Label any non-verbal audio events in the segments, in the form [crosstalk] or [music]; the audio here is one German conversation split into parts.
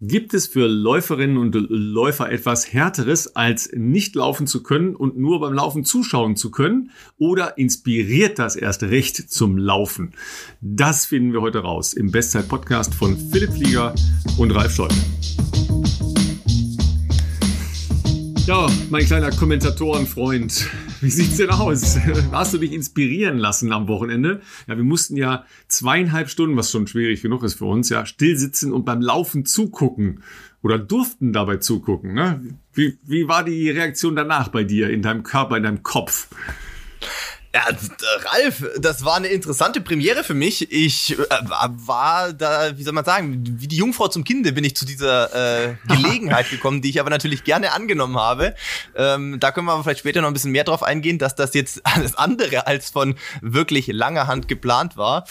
Gibt es für Läuferinnen und Läufer etwas Härteres, als nicht laufen zu können und nur beim Laufen zuschauen zu können? Oder inspiriert das erst recht zum Laufen? Das finden wir heute raus im Bestzeit-Podcast von Philipp Flieger und Ralf Scholz. Ja, mein kleiner Kommentatorenfreund, [laughs] wie sieht's denn aus? [laughs] Hast du dich inspirieren lassen am Wochenende? Ja, wir mussten ja zweieinhalb Stunden, was schon schwierig genug ist für uns, ja, still sitzen und beim Laufen zugucken oder durften dabei zugucken. Ne? Wie, wie war die Reaktion danach bei dir, in deinem Körper, in deinem Kopf? Ja, Ralf, das war eine interessante Premiere für mich. Ich äh, war da, wie soll man sagen, wie die Jungfrau zum Kinde bin ich zu dieser äh, Gelegenheit gekommen, die ich aber natürlich gerne angenommen habe. Ähm, da können wir aber vielleicht später noch ein bisschen mehr drauf eingehen, dass das jetzt [laughs] alles andere als von wirklich langer Hand geplant war.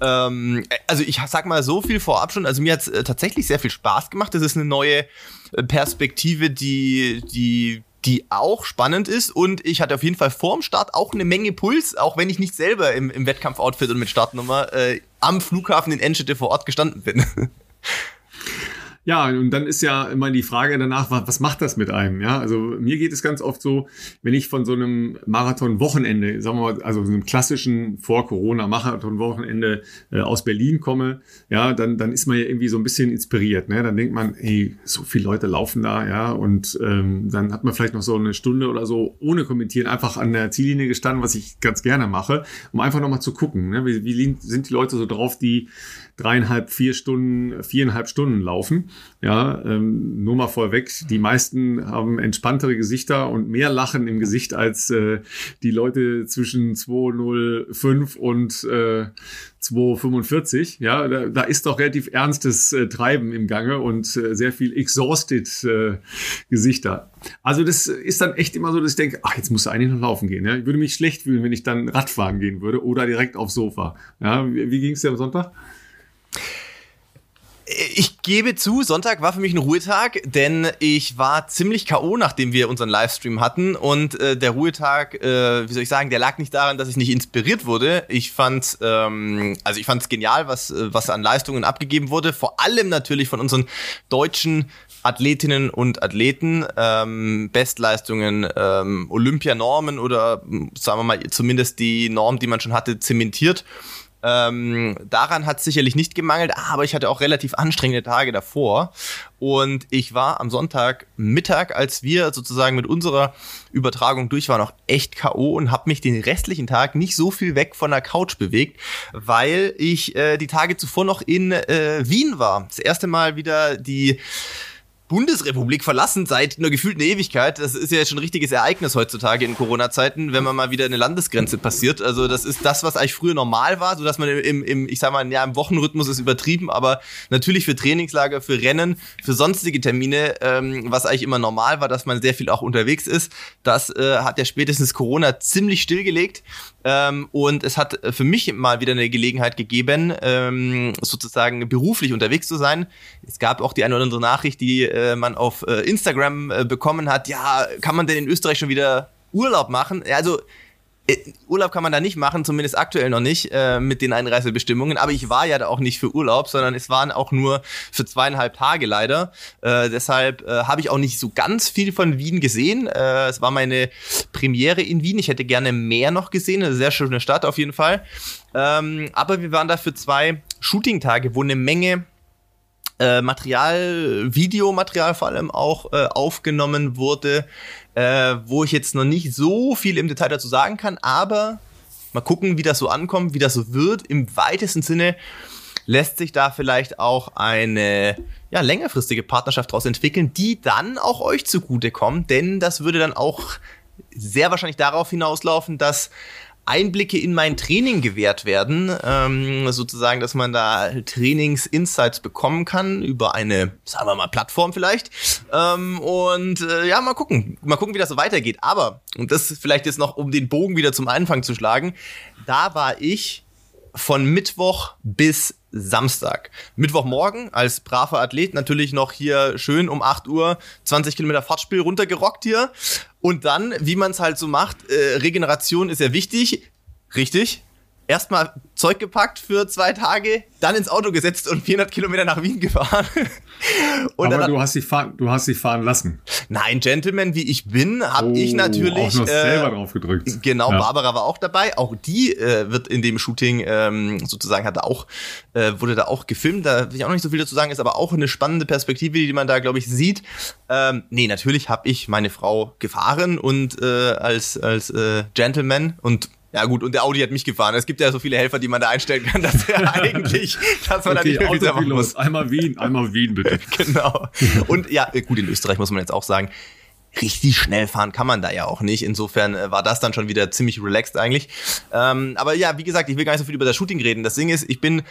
Ähm, also ich sag mal so viel vorab schon. Also mir hat es äh, tatsächlich sehr viel Spaß gemacht. Das ist eine neue äh, Perspektive, die, die die auch spannend ist. Und ich hatte auf jeden Fall vorm Start auch eine Menge Puls, auch wenn ich nicht selber im, im Wettkampfoutfit und mit Startnummer äh, am Flughafen in Enschede vor Ort gestanden bin. [laughs] Ja, und dann ist ja immer die Frage danach, was macht das mit einem? Ja, also mir geht es ganz oft so, wenn ich von so einem Marathon-Wochenende, sagen wir mal, also so einem klassischen Vor-Corona-Marathon-Wochenende äh, aus Berlin komme, ja, dann, dann ist man ja irgendwie so ein bisschen inspiriert. Ne? Dann denkt man, hey, so viele Leute laufen da, ja, und ähm, dann hat man vielleicht noch so eine Stunde oder so ohne kommentieren einfach an der Ziellinie gestanden, was ich ganz gerne mache, um einfach nochmal zu gucken, ne? wie, wie sind die Leute so drauf, die dreieinhalb, vier Stunden, viereinhalb Stunden laufen. Ja, ähm, nur mal vorweg, die meisten haben entspanntere Gesichter und mehr Lachen im Gesicht als äh, die Leute zwischen 205 und äh, 245. Ja, da, da ist doch relativ ernstes äh, Treiben im Gange und äh, sehr viel exhausted äh, Gesichter. Also das ist dann echt immer so, dass ich denke, ach, jetzt muss eigentlich noch laufen gehen. Ja? Ich würde mich schlecht fühlen, wenn ich dann Radfahren gehen würde oder direkt aufs Sofa. Ja, wie, wie ging es dir am Sonntag? Ich gebe zu, Sonntag war für mich ein Ruhetag, denn ich war ziemlich K.O., nachdem wir unseren Livestream hatten. Und äh, der Ruhetag, äh, wie soll ich sagen, der lag nicht daran, dass ich nicht inspiriert wurde. Ich fand, ähm, also ich fand es genial, was, äh, was an Leistungen abgegeben wurde. Vor allem natürlich von unseren deutschen Athletinnen und Athleten. Ähm, Bestleistungen, ähm, Olympianormen oder sagen wir mal zumindest die Norm, die man schon hatte, zementiert. Ähm, daran hat es sicherlich nicht gemangelt, aber ich hatte auch relativ anstrengende Tage davor. Und ich war am Sonntagmittag, als wir sozusagen mit unserer Übertragung durch waren, auch echt K.O. und habe mich den restlichen Tag nicht so viel weg von der Couch bewegt, weil ich äh, die Tage zuvor noch in äh, Wien war. Das erste Mal wieder die Bundesrepublik verlassen seit einer gefühlten Ewigkeit. Das ist ja jetzt schon ein richtiges Ereignis heutzutage in Corona-Zeiten, wenn man mal wieder eine Landesgrenze passiert. Also das ist das, was eigentlich früher normal war, so dass man im, im ich sag mal, ja, im Wochenrhythmus ist übertrieben, aber natürlich für Trainingslager, für Rennen, für sonstige Termine, ähm, was eigentlich immer normal war, dass man sehr viel auch unterwegs ist, das äh, hat ja spätestens Corona ziemlich stillgelegt. Ähm, und es hat für mich mal wieder eine Gelegenheit gegeben, ähm, sozusagen beruflich unterwegs zu sein. Es gab auch die eine oder andere Nachricht, die äh, man auf äh, Instagram äh, bekommen hat. Ja, kann man denn in Österreich schon wieder Urlaub machen? Also äh, Urlaub kann man da nicht machen, zumindest aktuell noch nicht äh, mit den Einreisebestimmungen. Aber ich war ja da auch nicht für Urlaub, sondern es waren auch nur für zweieinhalb Tage leider. Äh, deshalb äh, habe ich auch nicht so ganz viel von Wien gesehen. Äh, es war meine Premiere in Wien. Ich hätte gerne mehr noch gesehen. Eine sehr schöne Stadt auf jeden Fall. Ähm, aber wir waren da für zwei Shooting-Tage, wo eine Menge äh, Material, Videomaterial vor allem auch äh, aufgenommen wurde, äh, wo ich jetzt noch nicht so viel im Detail dazu sagen kann, aber mal gucken, wie das so ankommt, wie das so wird. Im weitesten Sinne lässt sich da vielleicht auch eine ja, längerfristige Partnerschaft daraus entwickeln, die dann auch euch zugutekommt, denn das würde dann auch sehr wahrscheinlich darauf hinauslaufen, dass Einblicke in mein Training gewährt werden, ähm, sozusagen, dass man da Trainings-Insights bekommen kann über eine, sagen wir mal, Plattform vielleicht. Ähm, und äh, ja, mal gucken, mal gucken, wie das so weitergeht. Aber, und das vielleicht jetzt noch, um den Bogen wieder zum Anfang zu schlagen, da war ich von Mittwoch bis Samstag. Mittwochmorgen als braver Athlet natürlich noch hier schön um 8 Uhr 20 Kilometer Fahrtspiel runtergerockt hier. Und dann, wie man es halt so macht, äh, Regeneration ist ja wichtig. Richtig. Erstmal Zeug gepackt für zwei Tage, dann ins Auto gesetzt und 400 Kilometer nach Wien gefahren. [laughs] Aber dann, du, hast dich fahren, du hast dich fahren lassen. Nein, Gentleman, wie ich bin, habe oh, ich natürlich. Auch noch äh, selber drauf gedrückt. Genau, ja. Barbara war auch dabei. Auch die äh, wird in dem Shooting ähm, sozusagen, hat auch, äh, wurde da auch gefilmt. Da will ich auch noch nicht so viel dazu sagen, ist aber auch eine spannende Perspektive, die man da, glaube ich, sieht. Ähm, nee, natürlich habe ich meine Frau gefahren und äh, als, als äh, Gentleman und ja gut, und der Audi hat mich gefahren. Es gibt ja so viele Helfer, die man da einstellen kann, dass er [laughs] eigentlich, dass man okay, da nicht mehr viel muss. Einmal Wien, einmal Wien bitte. [laughs] genau. Und ja, gut, in Österreich muss man jetzt auch sagen, richtig schnell fahren kann man da ja auch nicht. Insofern äh, war das dann schon wieder ziemlich relaxed eigentlich. Ähm, aber ja, wie gesagt, ich will gar nicht so viel über das Shooting reden. Das Ding ist, ich bin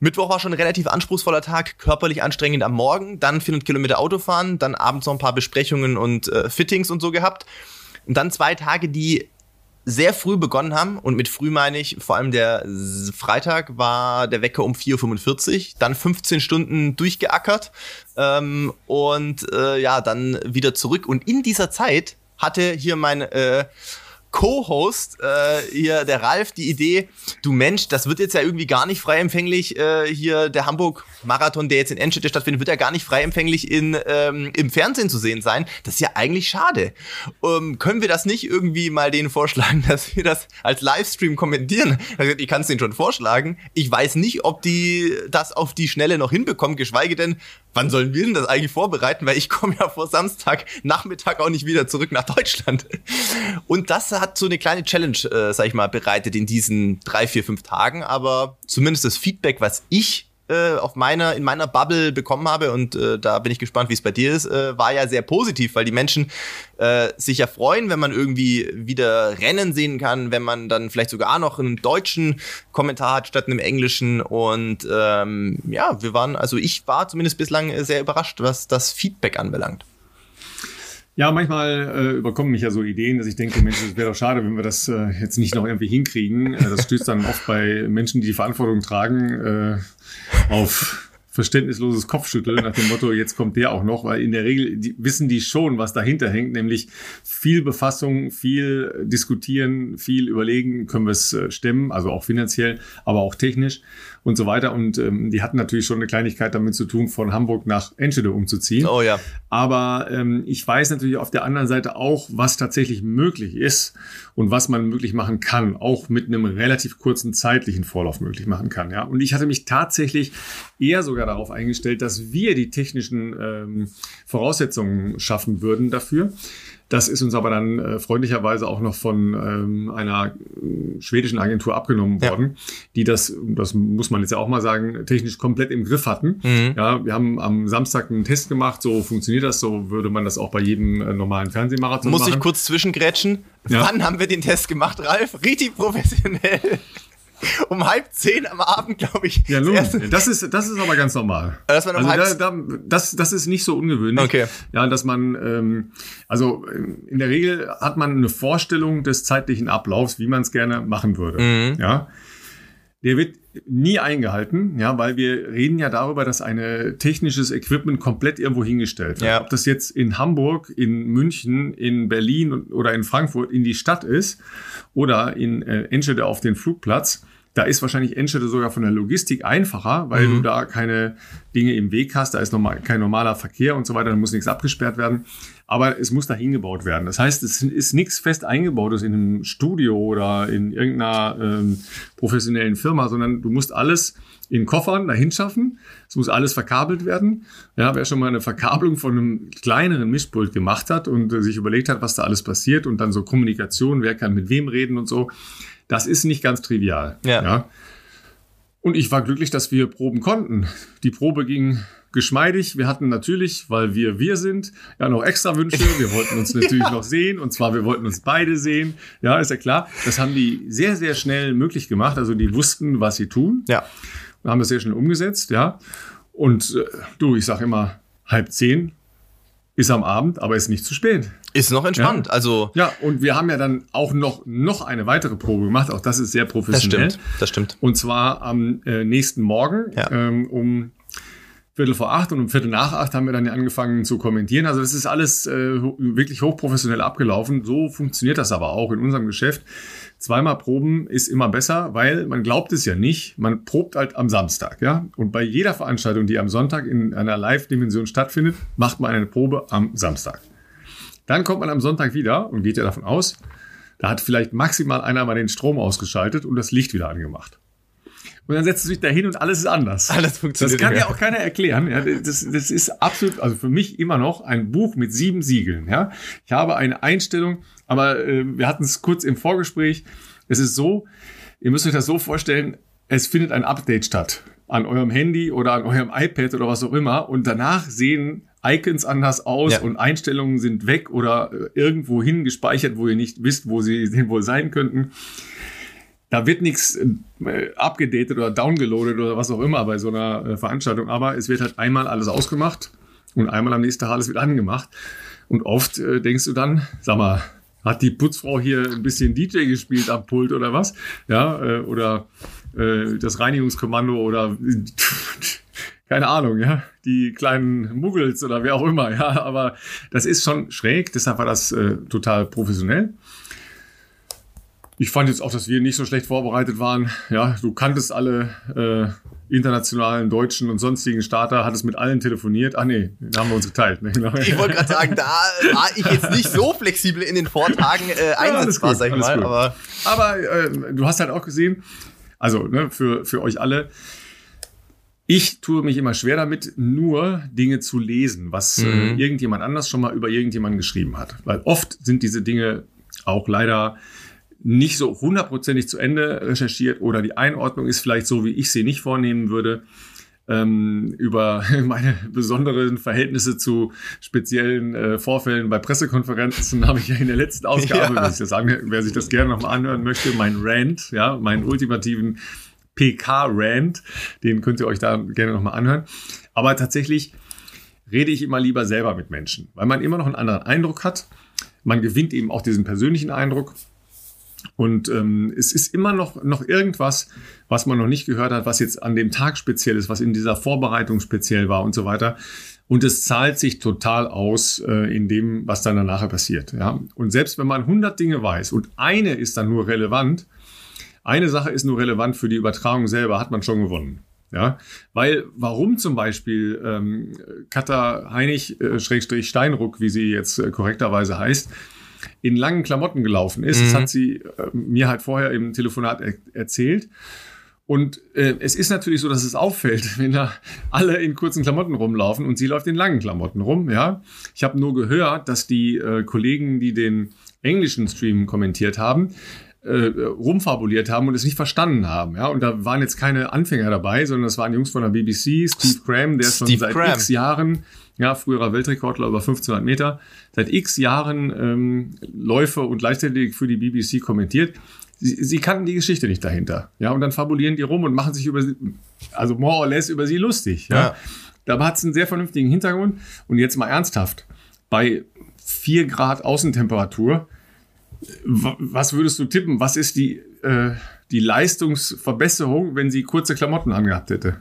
Mittwoch war schon ein relativ anspruchsvoller Tag, körperlich anstrengend am Morgen, dann 400 Kilometer Auto fahren, dann abends noch ein paar Besprechungen und äh, Fittings und so gehabt. Und dann zwei Tage, die sehr früh begonnen haben. Und mit früh meine ich vor allem der Freitag war der Wecker um 4.45 Uhr, dann 15 Stunden durchgeackert. Ähm, und äh, ja, dann wieder zurück. Und in dieser Zeit hatte hier mein äh, Co-Host, äh, hier der Ralf, die Idee, du Mensch, das wird jetzt ja irgendwie gar nicht frei empfänglich, äh, hier der Hamburg-Marathon, der jetzt in Enschede stattfindet, wird ja gar nicht frei empfänglich in, ähm, im Fernsehen zu sehen sein. Das ist ja eigentlich schade. Ähm, können wir das nicht irgendwie mal denen vorschlagen, [laughs] dass wir das als Livestream kommentieren? Ich kann es denen schon vorschlagen. Ich weiß nicht, ob die das auf die Schnelle noch hinbekommen, geschweige denn, wann sollen wir denn das eigentlich vorbereiten? Weil ich komme ja vor Samstag Nachmittag auch nicht wieder zurück nach Deutschland. Und das hat so eine kleine Challenge, äh, sag ich mal, bereitet in diesen drei, vier, fünf Tagen. Aber zumindest das Feedback, was ich äh, auf meiner, in meiner Bubble bekommen habe, und äh, da bin ich gespannt, wie es bei dir ist, äh, war ja sehr positiv, weil die Menschen äh, sich ja freuen, wenn man irgendwie wieder Rennen sehen kann, wenn man dann vielleicht sogar noch einen deutschen Kommentar hat statt einem englischen. Und ähm, ja, wir waren, also ich war zumindest bislang sehr überrascht, was das Feedback anbelangt. Ja, manchmal äh, überkommen mich ja so Ideen, dass ich denke, Mensch, es wäre doch schade, wenn wir das äh, jetzt nicht noch irgendwie hinkriegen. Äh, das stößt dann oft bei Menschen, die die Verantwortung tragen, äh, auf verständnisloses Kopfschütteln nach dem Motto, jetzt kommt der auch noch, weil in der Regel die, wissen die schon, was dahinter hängt, nämlich viel Befassung, viel diskutieren, viel überlegen, können wir es äh, stemmen, also auch finanziell, aber auch technisch und so weiter. Und ähm, die hatten natürlich schon eine Kleinigkeit damit zu tun, von Hamburg nach Enschede umzuziehen. Oh ja. Aber ähm, ich weiß natürlich auf der anderen Seite auch, was tatsächlich möglich ist und was man möglich machen kann, auch mit einem relativ kurzen zeitlichen Vorlauf möglich machen kann. Ja. Und ich hatte mich tatsächlich eher sogar darauf eingestellt, dass wir die technischen ähm, Voraussetzungen schaffen würden dafür. Das ist uns aber dann äh, freundlicherweise auch noch von ähm, einer äh, schwedischen Agentur abgenommen worden, ja. die das, das muss man jetzt ja auch mal sagen, technisch komplett im Griff hatten. Mhm. Ja, wir haben am Samstag einen Test gemacht, so funktioniert das, so würde man das auch bei jedem äh, normalen Fernsehmarathon muss machen. Muss ich kurz zwischengrätschen? Ja. Wann haben wir den Test gemacht, Ralf? Richtig professionell [laughs] um halb zehn am Abend, glaube ich. Ja, nun, das ist, das ist aber ganz normal. Das, also da, da, das, das ist nicht so ungewöhnlich. Okay. Ja, dass man, ähm, also in der Regel hat man eine Vorstellung des zeitlichen Ablaufs, wie man es gerne machen würde. Mhm. Ja. Der wird nie eingehalten, ja, weil wir reden ja darüber, dass ein technisches Equipment komplett irgendwo hingestellt wird. Ja. Ob das jetzt in Hamburg, in München, in Berlin oder in Frankfurt in die Stadt ist oder in äh, Enschede auf den Flugplatz, da ist wahrscheinlich Enschede sogar von der Logistik einfacher, weil mhm. du da keine Dinge im Weg hast, da ist normal, kein normaler Verkehr und so weiter, da muss nichts abgesperrt werden. Aber es muss da hingebaut werden. Das heißt, es ist nichts fest eingebautes in einem Studio oder in irgendeiner ähm, professionellen Firma, sondern du musst alles in Koffern dahin schaffen. Es muss alles verkabelt werden. Ja, wer schon mal eine Verkabelung von einem kleineren Mischpult gemacht hat und äh, sich überlegt hat, was da alles passiert und dann so Kommunikation, wer kann mit wem reden und so, das ist nicht ganz trivial. Ja. ja. Und ich war glücklich, dass wir proben konnten. Die Probe ging geschmeidig. Wir hatten natürlich, weil wir wir sind, ja noch extra Wünsche. Wir [laughs] wollten uns natürlich ja. noch sehen und zwar wir wollten uns beide sehen. Ja, ist ja klar. Das haben die sehr sehr schnell möglich gemacht. Also die wussten, was sie tun. Ja. Und haben das sehr schnell umgesetzt. Ja. Und äh, du, ich sag immer halb zehn ist am Abend, aber ist nicht zu spät. Ist noch entspannt, ja. also. Ja, und wir haben ja dann auch noch, noch eine weitere Probe gemacht. Auch das ist sehr professionell. Das stimmt, das stimmt. Und zwar am äh, nächsten Morgen ja. ähm, um Viertel vor acht und um Viertel nach acht haben wir dann angefangen zu kommentieren. Also das ist alles äh, wirklich hochprofessionell abgelaufen. So funktioniert das aber auch in unserem Geschäft. Zweimal proben ist immer besser, weil man glaubt es ja nicht. Man probt halt am Samstag, ja. Und bei jeder Veranstaltung, die am Sonntag in einer Live-Dimension stattfindet, macht man eine Probe am Samstag. Dann kommt man am Sonntag wieder und geht ja davon aus, da hat vielleicht maximal einer mal den Strom ausgeschaltet und das Licht wieder angemacht. Und dann setzt du dich da hin und alles ist anders. Alles funktioniert. Das kann ja auch keiner erklären. Ja, das, das ist absolut, also für mich immer noch ein Buch mit sieben Siegeln. Ja, ich habe eine Einstellung, aber äh, wir hatten es kurz im Vorgespräch. Es ist so, ihr müsst euch das so vorstellen, es findet ein Update statt an eurem Handy oder an eurem iPad oder was auch immer und danach sehen Icons anders aus ja. und Einstellungen sind weg oder äh, irgendwo hin gespeichert, wo ihr nicht wisst, wo sie [laughs] wohl sein könnten. Da wird nichts äh, abgedatet oder downgeloadet oder was auch immer bei so einer äh, Veranstaltung, aber es wird halt einmal alles ausgemacht und einmal am nächsten Tag alles wird angemacht. Und oft äh, denkst du dann, sag mal, hat die Putzfrau hier ein bisschen DJ gespielt am Pult oder was? Ja, äh, oder äh, das Reinigungskommando oder [laughs] keine Ahnung, ja, die kleinen Muggels oder wer auch immer, ja, aber das ist schon schräg, deshalb war das äh, total professionell. Ich fand jetzt auch, dass wir nicht so schlecht vorbereitet waren. Ja, du kanntest alle äh, internationalen, deutschen und sonstigen Starter, hattest mit allen telefoniert. Ah nee, da haben wir uns geteilt. Ne? [laughs] Ich wollte gerade sagen, da war ich jetzt nicht so flexibel in den Vortagen äh, einsetzbar, ja, sag ich mal. Gut. Aber, aber äh, du hast halt auch gesehen, also ne, für, für euch alle, ich tue mich immer schwer damit, nur Dinge zu lesen, was äh, mhm. äh, irgendjemand anders schon mal über irgendjemanden geschrieben hat. Weil oft sind diese Dinge auch leider nicht so hundertprozentig zu Ende recherchiert oder die Einordnung ist vielleicht so, wie ich sie nicht vornehmen würde. Ähm, über [laughs] meine besonderen Verhältnisse zu speziellen äh, Vorfällen bei Pressekonferenzen [laughs] habe ich ja in der letzten Ausgabe, ja. ich das sagen, wer sich das gerne nochmal anhören möchte, mein Rant, ja, meinen ultimativen PK-Rant, den könnt ihr euch da gerne nochmal anhören. Aber tatsächlich rede ich immer lieber selber mit Menschen, weil man immer noch einen anderen Eindruck hat. Man gewinnt eben auch diesen persönlichen Eindruck. Und ähm, es ist immer noch, noch irgendwas, was man noch nicht gehört hat, was jetzt an dem Tag speziell ist, was in dieser Vorbereitung speziell war und so weiter. Und es zahlt sich total aus äh, in dem, was dann danach passiert. Ja? Und selbst wenn man 100 Dinge weiß und eine ist dann nur relevant, eine Sache ist nur relevant für die Übertragung selber, hat man schon gewonnen. Ja, weil warum zum Beispiel ähm, Katha Heinig äh, Schrägstrich Steinruck, wie sie jetzt äh, korrekterweise heißt, in langen Klamotten gelaufen ist. Mhm. Das hat sie äh, mir halt vorher im Telefonat er erzählt. Und äh, es ist natürlich so, dass es auffällt, [laughs] wenn da alle in kurzen Klamotten rumlaufen und sie läuft in langen Klamotten rum. Ja, ich habe nur gehört, dass die äh, Kollegen, die den englischen Stream kommentiert haben, äh, rumfabuliert haben und es nicht verstanden haben. Ja, und da waren jetzt keine Anfänger dabei, sondern das waren Jungs von der BBC, Steve Cram, der Steve schon seit Cram. x Jahren ja, früherer Weltrekordler über 1500 Meter, seit x Jahren ähm, Läufe und Leichtathletik für die BBC kommentiert. Sie, sie kannten die Geschichte nicht dahinter. Ja, und dann fabulieren die rum und machen sich über sie, also more or less über sie lustig. Ja. ja. Dabei hat es einen sehr vernünftigen Hintergrund. Und jetzt mal ernsthaft. Bei 4 Grad Außentemperatur, was würdest du tippen? Was ist die, äh, die Leistungsverbesserung, wenn sie kurze Klamotten angehabt hätte?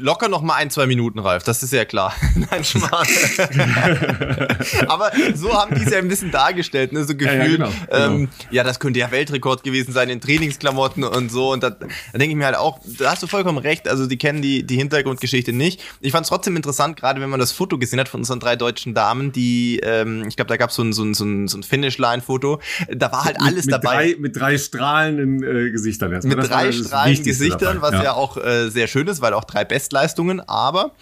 Locker noch mal ein, zwei Minuten, Ralf, das ist ja klar. [laughs] Nein, Spaß. [laughs] Aber so haben die es ja ein bisschen dargestellt, ne? so gefühlt. Ja, ja, genau, ähm, genau. ja, das könnte ja Weltrekord gewesen sein in Trainingsklamotten und so. Und da, da denke ich mir halt auch, da hast du vollkommen recht, also die kennen die, die Hintergrundgeschichte nicht. Ich fand es trotzdem interessant, gerade wenn man das Foto gesehen hat von unseren drei deutschen Damen, die, ähm, ich glaube, da gab so es ein, so ein, so ein Finish-Line-Foto. Da war halt alles mit, mit dabei. Drei, mit drei strahlenden äh, Gesichtern erstmal. Mit das drei strahlenden Gesichtern, dabei. was ja, ja auch äh, sehr schön ist, weil auch drei Bestleistungen, aber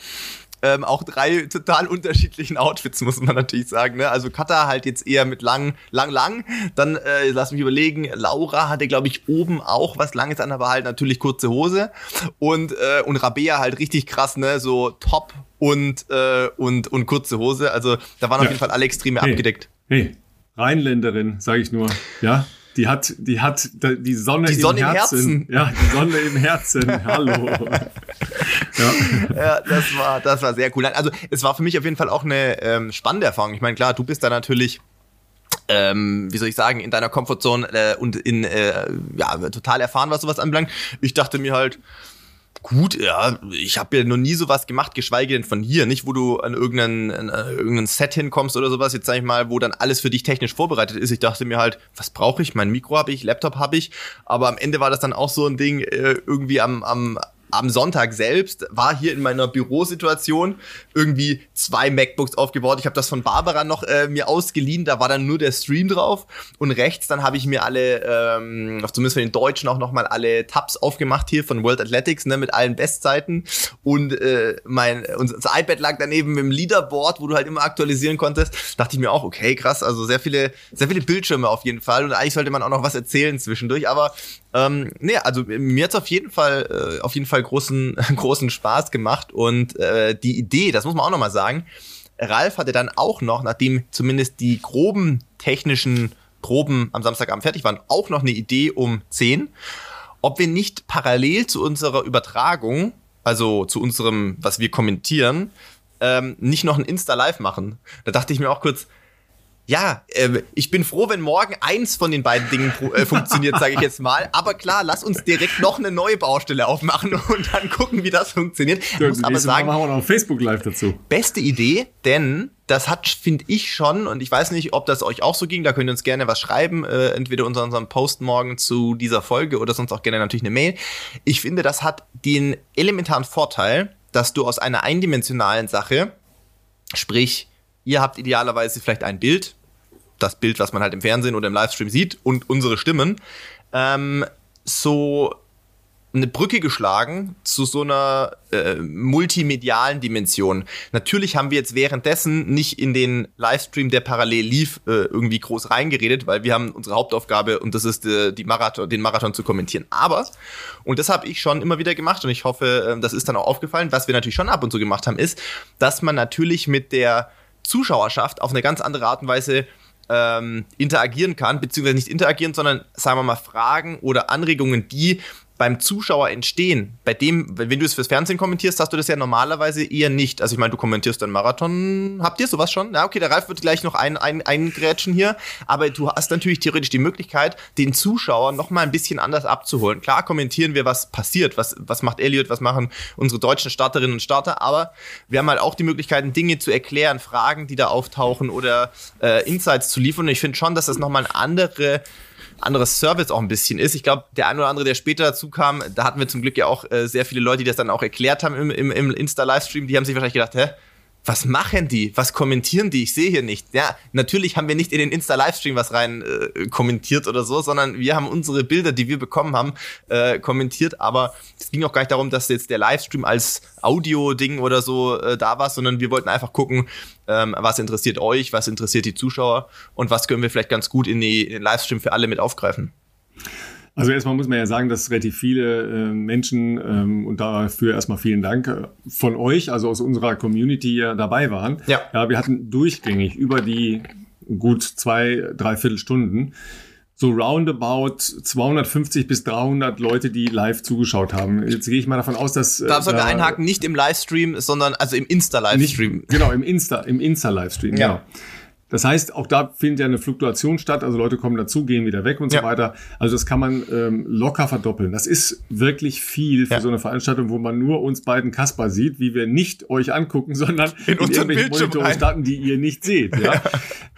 ähm, auch drei total unterschiedlichen Outfits, muss man natürlich sagen. Ne? Also Kata halt jetzt eher mit lang, lang, lang. Dann, äh, lass mich überlegen, Laura hatte, glaube ich, oben auch was Langes an, aber halt natürlich kurze Hose. Und, äh, und Rabea halt richtig krass, ne? So Top und, äh, und, und kurze Hose. Also da waren ja. auf jeden Fall alle Extreme hey. abgedeckt. Hey, Rheinländerin, sage ich nur. Ja, die hat, die hat die Sonne, die Sonne im, Herzen. Herzen. Ja, die Sonne im Herzen. Hallo. [laughs] ja. ja, das war, das war sehr cool. Also es war für mich auf jeden Fall auch eine ähm, spannende Erfahrung. Ich meine, klar, du bist da natürlich ähm, wie soll ich sagen, in deiner Komfortzone äh, und in äh, ja total erfahren, was sowas anbelangt. Ich dachte mir halt, Gut, ja, ich habe ja noch nie sowas gemacht, geschweige denn von hier, nicht wo du an irgendein, an irgendein Set hinkommst oder sowas, jetzt sag ich mal, wo dann alles für dich technisch vorbereitet ist. Ich dachte mir halt, was brauche ich? Mein Mikro habe ich, Laptop habe ich, aber am Ende war das dann auch so ein Ding, äh, irgendwie am, am am Sonntag selbst war hier in meiner Bürosituation irgendwie zwei MacBooks aufgebaut. Ich habe das von Barbara noch äh, mir ausgeliehen, da war dann nur der Stream drauf. Und rechts dann habe ich mir alle, ähm, zumindest für den Deutschen auch nochmal alle Tabs aufgemacht hier von World Athletics, ne, mit allen Bestzeiten. Und äh, mein unser iPad lag daneben mit dem Leaderboard, wo du halt immer aktualisieren konntest. Dachte ich mir auch, okay, krass, also sehr viele sehr viele Bildschirme auf jeden Fall. Und eigentlich sollte man auch noch was erzählen zwischendurch, aber ähm, nee, also mir hat's auf jeden Fall, äh, auf jeden Fall großen, [laughs] großen Spaß gemacht und äh, die Idee, das muss man auch nochmal sagen, Ralf hatte dann auch noch, nachdem zumindest die groben technischen Proben am Samstagabend fertig waren, auch noch eine Idee um 10, ob wir nicht parallel zu unserer Übertragung, also zu unserem, was wir kommentieren, ähm, nicht noch ein Insta-Live machen. Da dachte ich mir auch kurz, ja, äh, ich bin froh, wenn morgen eins von den beiden Dingen äh, funktioniert, sage ich jetzt mal. Aber klar, lass uns direkt noch eine neue Baustelle aufmachen [laughs] und dann gucken, wie das funktioniert. Ich muss aber sagen, machen wir noch Facebook Live dazu. Beste Idee, denn das hat, finde ich schon, und ich weiß nicht, ob das euch auch so ging, da könnt ihr uns gerne was schreiben, äh, entweder unter unserem Post morgen zu dieser Folge oder sonst auch gerne natürlich eine Mail. Ich finde, das hat den elementaren Vorteil, dass du aus einer eindimensionalen Sache, sprich, ihr habt idealerweise vielleicht ein Bild, das Bild, was man halt im Fernsehen oder im Livestream sieht und unsere Stimmen, ähm, so eine Brücke geschlagen zu so einer äh, multimedialen Dimension. Natürlich haben wir jetzt währenddessen nicht in den Livestream, der parallel lief, äh, irgendwie groß reingeredet, weil wir haben unsere Hauptaufgabe und das ist äh, die Marathon, den Marathon zu kommentieren. Aber, und das habe ich schon immer wieder gemacht und ich hoffe, äh, das ist dann auch aufgefallen, was wir natürlich schon ab und zu gemacht haben, ist, dass man natürlich mit der Zuschauerschaft auf eine ganz andere Art und Weise ähm, interagieren kann, beziehungsweise nicht interagieren, sondern sagen wir mal Fragen oder Anregungen, die beim Zuschauer entstehen, bei dem, wenn du es fürs Fernsehen kommentierst, hast du das ja normalerweise eher nicht. Also ich meine, du kommentierst einen Marathon. Habt ihr sowas schon? Ja, okay, der Ralf wird gleich noch ein, ein, eingrätschen hier. Aber du hast natürlich theoretisch die Möglichkeit, den Zuschauer noch mal ein bisschen anders abzuholen. Klar kommentieren wir, was passiert. Was, was macht Elliot, was machen unsere deutschen Starterinnen und Starter. Aber wir haben halt auch die Möglichkeiten, Dinge zu erklären, Fragen, die da auftauchen oder äh, Insights zu liefern. Und ich finde schon, dass das nochmal eine andere anderes Service auch ein bisschen ist. Ich glaube, der ein oder andere, der später dazu kam, da hatten wir zum Glück ja auch äh, sehr viele Leute, die das dann auch erklärt haben im, im, im Insta-Livestream, die haben sich wahrscheinlich gedacht, hä? Was machen die? Was kommentieren die? Ich sehe hier nicht. Ja, natürlich haben wir nicht in den Insta-Livestream was rein äh, kommentiert oder so, sondern wir haben unsere Bilder, die wir bekommen haben, äh, kommentiert. Aber es ging auch gar nicht darum, dass jetzt der Livestream als Audio-Ding oder so äh, da war, sondern wir wollten einfach gucken, ähm, was interessiert euch, was interessiert die Zuschauer und was können wir vielleicht ganz gut in, die, in den Livestream für alle mit aufgreifen. Also erstmal muss man ja sagen, dass relativ viele äh, Menschen ähm, und dafür erstmal vielen Dank äh, von euch, also aus unserer Community ja dabei waren. Ja. ja, wir hatten durchgängig über die gut zwei, dreiviertel Stunden so roundabout 250 bis 300 Leute, die live zugeschaut haben. Jetzt gehe ich mal davon aus, dass da sollen wir einhaken, nicht im Livestream, sondern also im Insta-Livestream. Genau, im Insta, im Insta-Livestream. Ja. Genau. Das heißt, auch da findet ja eine Fluktuation statt. Also Leute kommen dazu, gehen wieder weg und ja. so weiter. Also das kann man ähm, locker verdoppeln. Das ist wirklich viel für ja. so eine Veranstaltung, wo man nur uns beiden Kasper sieht, wie wir nicht euch angucken, sondern in, in irgendwelche Monitore starten, die ihr nicht seht. [laughs] Ja?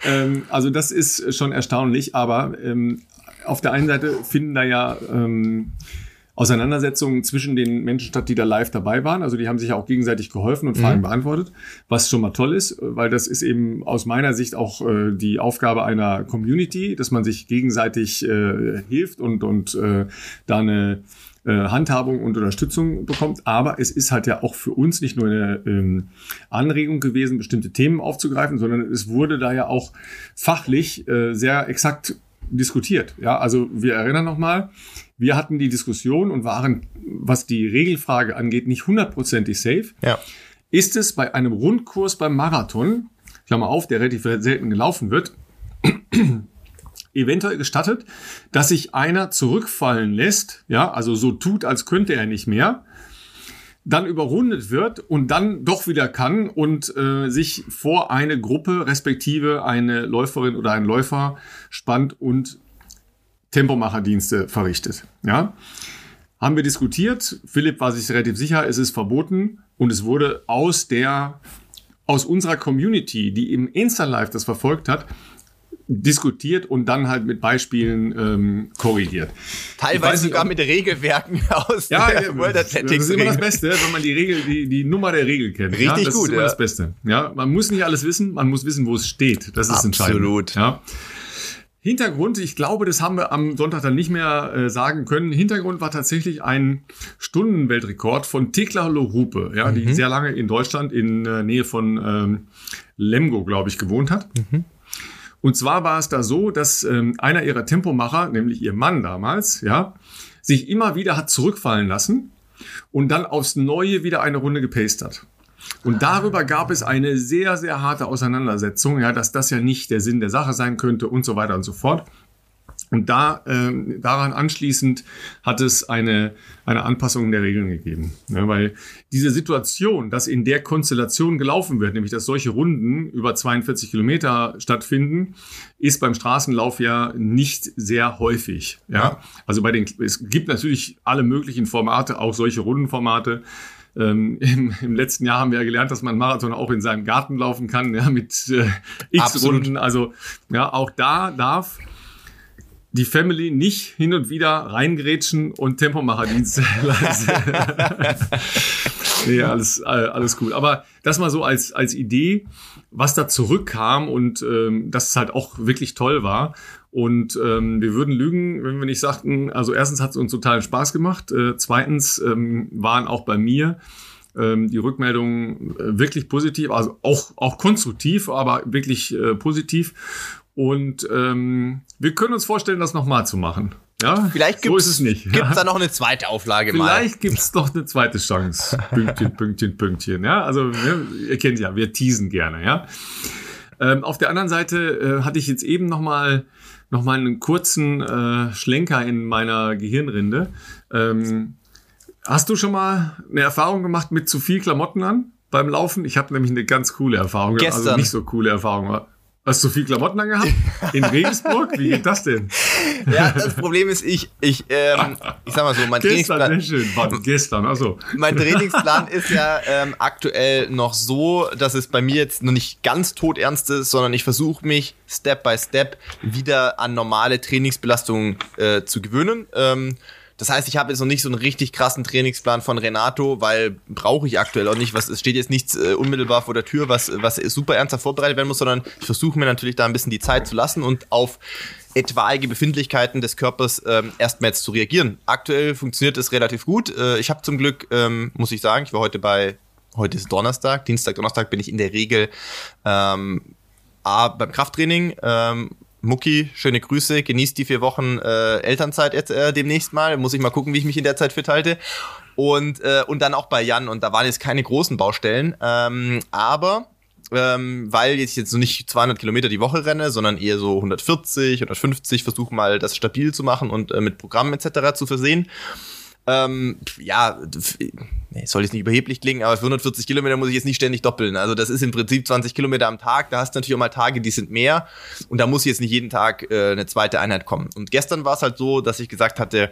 ähm, also das ist schon erstaunlich. Aber ähm, auf der einen Seite finden da ja ähm, Auseinandersetzungen zwischen den Menschen statt, die da live dabei waren. Also die haben sich ja auch gegenseitig geholfen und Fragen mhm. beantwortet, was schon mal toll ist, weil das ist eben aus meiner Sicht auch äh, die Aufgabe einer Community, dass man sich gegenseitig äh, hilft und, und äh, da eine äh, Handhabung und Unterstützung bekommt. Aber es ist halt ja auch für uns nicht nur eine ähm, Anregung gewesen, bestimmte Themen aufzugreifen, sondern es wurde da ja auch fachlich äh, sehr exakt diskutiert. Ja, also wir erinnern nochmal, wir hatten die Diskussion und waren, was die Regelfrage angeht, nicht hundertprozentig safe. Ja. Ist es bei einem Rundkurs beim Marathon, Klammer auf, der relativ selten gelaufen wird, [clears throat] eventuell gestattet, dass sich einer zurückfallen lässt, ja, also so tut, als könnte er nicht mehr, dann überrundet wird und dann doch wieder kann und äh, sich vor eine Gruppe respektive eine Läuferin oder ein Läufer spannt und Tempomacherdienste verrichtet. Ja? haben wir diskutiert. Philipp war sich relativ sicher, es ist verboten und es wurde aus der aus unserer Community, die im Insta-Live das verfolgt hat, diskutiert und dann halt mit Beispielen ähm, korrigiert. Teilweise sogar mit Regelwerken [laughs] aus ja, der ja, World Athletics. Das ist immer das Beste, wenn man die Regel, die, die Nummer der Regel kennt. Richtig ja, das gut. ist immer ja. das Beste. Ja, man muss nicht alles wissen, man muss wissen, wo es steht. Das ist Absolut. entscheidend. Absolut. Ja. Hintergrund, ich glaube, das haben wir am Sonntag dann nicht mehr äh, sagen können. Hintergrund war tatsächlich ein Stundenweltrekord von Tekla Lohupe, ja, mhm. die sehr lange in Deutschland in äh, Nähe von ähm, Lemgo, glaube ich, gewohnt hat. Mhm. Und zwar war es da so, dass ähm, einer ihrer Tempomacher, nämlich ihr Mann damals, ja, sich immer wieder hat zurückfallen lassen und dann aufs Neue wieder eine Runde gepaced hat. Und darüber gab es eine sehr, sehr harte Auseinandersetzung, ja, dass das ja nicht der Sinn der Sache sein könnte und so weiter und so fort. Und da, äh, daran anschließend hat es eine, eine Anpassung der Regeln gegeben. Ja, weil diese Situation, dass in der Konstellation gelaufen wird, nämlich dass solche Runden über 42 Kilometer stattfinden, ist beim Straßenlauf ja nicht sehr häufig. Ja, ja. also bei den, es gibt natürlich alle möglichen Formate, auch solche Rundenformate. Ähm, im, im, letzten Jahr haben wir ja gelernt, dass man Marathon auch in seinem Garten laufen kann, ja, mit äh, X Runden. Also ja, auch da darf die Family nicht hin und wieder reingrätschen und Tempomacherdienste leisten. [laughs] nee, alles, alles gut. Aber das mal so als, als Idee, was da zurückkam und ähm, dass es halt auch wirklich toll war. Und ähm, wir würden lügen, wenn wir nicht sagten, also erstens hat es uns totalen Spaß gemacht. Äh, zweitens ähm, waren auch bei mir ähm, die Rückmeldungen äh, wirklich positiv, also auch, auch konstruktiv, aber wirklich äh, positiv. Und ähm, wir können uns vorstellen, das nochmal zu machen. Ja, vielleicht so ist es nicht. Gibt es da noch eine zweite Auflage vielleicht mal? Vielleicht gibt es noch eine zweite Chance. [laughs] Pünktchen, Pünktchen, Pünktchen. Ja, also ne, ihr kennt ja, wir teasen gerne. Ja. Ähm, auf der anderen Seite äh, hatte ich jetzt eben nochmal noch mal einen kurzen äh, Schlenker in meiner Gehirnrinde. Ähm, hast du schon mal eine Erfahrung gemacht mit zu viel Klamotten an beim Laufen? Ich habe nämlich eine ganz coole Erfahrung. Also Gestern. Also nicht so coole Erfahrung. Hast du viel Klamotten angehabt? In Regensburg? Wie geht das denn? [laughs] Ja, das Problem ist, ich, ich, ähm, ich sag mal so, mein gestern, Trainingsplan. Schön, Warte, gestern, also. Mein Trainingsplan ist ja ähm, aktuell noch so, dass es bei mir jetzt noch nicht ganz todernst ist, sondern ich versuche mich Step by Step wieder an normale Trainingsbelastungen äh, zu gewöhnen. Ähm, das heißt, ich habe jetzt noch nicht so einen richtig krassen Trainingsplan von Renato, weil brauche ich aktuell auch nicht. Was, es steht jetzt nichts äh, unmittelbar vor der Tür, was, was super ernsthaft vorbereitet werden muss, sondern ich versuche mir natürlich da ein bisschen die Zeit zu lassen und auf etwaige Befindlichkeiten des Körpers ähm, erstmal jetzt zu reagieren. Aktuell funktioniert es relativ gut. Äh, ich habe zum Glück, ähm, muss ich sagen, ich war heute bei, heute ist Donnerstag, Dienstag, Donnerstag bin ich in der Regel ähm, A, beim Krafttraining, ähm, Mucki, schöne Grüße, genießt die vier Wochen äh, Elternzeit jetzt äh, demnächst mal. Muss ich mal gucken, wie ich mich in der Zeit fit halte. Und, äh, und dann auch bei Jan. Und da waren jetzt keine großen Baustellen. Ähm, aber ähm, weil ich jetzt so nicht 200 Kilometer die Woche renne, sondern eher so 140, 150, versuche mal das stabil zu machen und äh, mit Programmen etc. zu versehen. Ähm, ja, nee, soll jetzt nicht überheblich klingen, aber für 140 Kilometer muss ich jetzt nicht ständig doppeln. Also das ist im Prinzip 20 Kilometer am Tag. Da hast du natürlich auch mal Tage, die sind mehr. Und da muss jetzt nicht jeden Tag äh, eine zweite Einheit kommen. Und gestern war es halt so, dass ich gesagt hatte,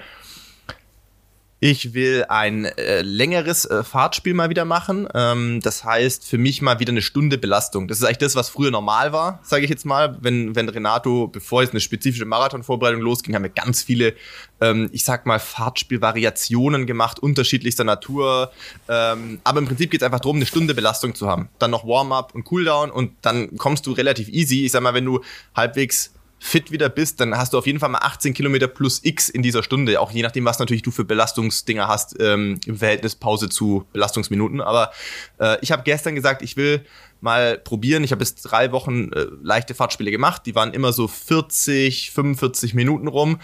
ich will ein äh, längeres äh, Fahrtspiel mal wieder machen. Ähm, das heißt für mich mal wieder eine Stunde Belastung. Das ist eigentlich das, was früher normal war, sage ich jetzt mal. Wenn, wenn Renato, bevor jetzt eine spezifische Marathonvorbereitung losging, haben wir ganz viele, ähm, ich sag mal, Fahrtspielvariationen gemacht, unterschiedlichster Natur. Ähm, aber im Prinzip geht es einfach darum, eine Stunde Belastung zu haben. Dann noch Warm-up und Cooldown und dann kommst du relativ easy. Ich sag mal, wenn du halbwegs fit wieder bist, dann hast du auf jeden Fall mal 18 Kilometer plus X in dieser Stunde, auch je nachdem, was natürlich du für Belastungsdinger hast ähm, im Verhältnis Pause zu Belastungsminuten. Aber äh, ich habe gestern gesagt, ich will mal probieren. Ich habe jetzt drei Wochen äh, leichte Fahrtspiele gemacht, die waren immer so 40, 45 Minuten rum.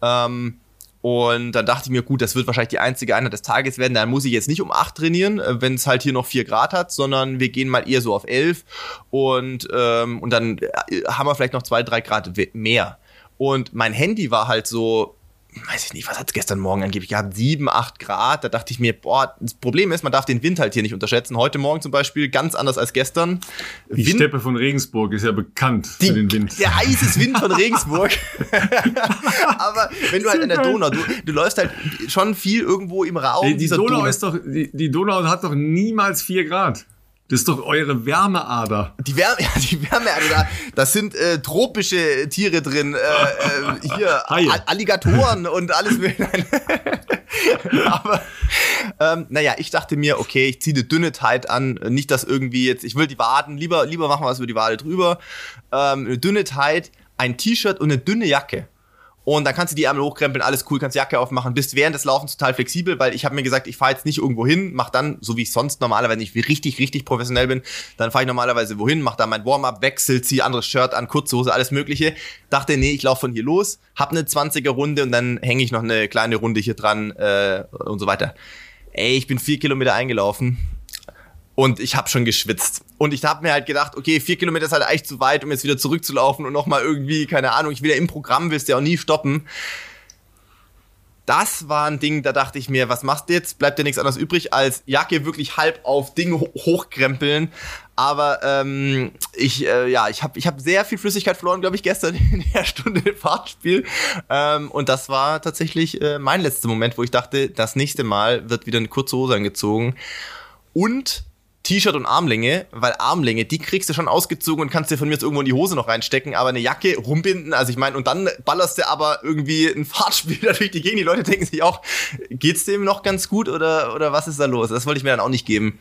Ähm, und dann dachte ich mir, gut, das wird wahrscheinlich die einzige Einheit des Tages werden. Dann muss ich jetzt nicht um acht trainieren, äh, wenn es halt hier noch vier Grad hat, sondern wir gehen mal eher so auf elf und, ähm, und dann äh, haben wir vielleicht noch zwei, drei Grad mehr. Und mein Handy war halt so weiß ich nicht, was hat es gestern Morgen angeblich gehabt? Sieben, acht Grad. Da dachte ich mir, boah, das Problem ist, man darf den Wind halt hier nicht unterschätzen. Heute Morgen zum Beispiel ganz anders als gestern. Die Wind, Steppe von Regensburg ist ja bekannt die, für den Wind. Der heiße Wind von [laughs] Regensburg. [laughs] Aber wenn du halt an der Donau, du, du läufst halt schon viel irgendwo im Raum. Die, die Donau, Donau ist doch, die, die Donau hat doch niemals vier Grad. Das ist doch eure Wärmeader. Die Wärme, [laughs] ja, die Wärmeader, da, das sind äh, tropische Tiere drin. Äh, äh, hier, [laughs] Haie. Alligatoren und alles. [laughs] Aber ähm, naja, ich dachte mir, okay, ich ziehe eine dünne Tight an. Nicht, dass irgendwie jetzt, ich will die Waden, lieber, lieber machen wir was über die Wade drüber. Ähm, eine dünne Tight, ein T-Shirt und eine dünne Jacke. Und dann kannst du die Ärmel hochkrempeln, alles cool, kannst die Jacke aufmachen, bist während des Laufens total flexibel, weil ich habe mir gesagt, ich fahre jetzt nicht irgendwo hin, mach dann, so wie ich sonst normalerweise nicht richtig, richtig professionell bin, dann fahre ich normalerweise wohin, mach da mein Warm-up, wechsel, zieh anderes Shirt an, kurze Hose, alles mögliche. Dachte, nee, ich laufe von hier los, hab eine 20er Runde und dann hänge ich noch eine kleine Runde hier dran äh, und so weiter. Ey, ich bin vier Kilometer eingelaufen und ich habe schon geschwitzt. Und ich habe mir halt gedacht, okay, vier Kilometer ist halt eigentlich zu weit, um jetzt wieder zurückzulaufen und nochmal irgendwie, keine Ahnung, ich will ja im Programm, willst ja auch nie stoppen. Das war ein Ding, da dachte ich mir, was machst du jetzt? Bleibt dir nichts anderes übrig, als Jacke wirklich halb auf Dinge hochkrempeln. Aber ähm, ich, äh, ja, ich habe ich hab sehr viel Flüssigkeit verloren, glaube ich, gestern [laughs] in der Stunde Fahrtspiel. Ähm, und das war tatsächlich äh, mein letzter Moment, wo ich dachte, das nächste Mal wird wieder eine kurze Hose angezogen. Und T-Shirt und Armlänge, weil Armlänge, die kriegst du schon ausgezogen und kannst dir von mir jetzt irgendwo in die Hose noch reinstecken, aber eine Jacke rumbinden, also ich meine, und dann ballerst du aber irgendwie ein Fahrtspiel [laughs] durch die Gegend. Die Leute denken sich auch, geht's dem noch ganz gut oder, oder was ist da los? Das wollte ich mir dann auch nicht geben.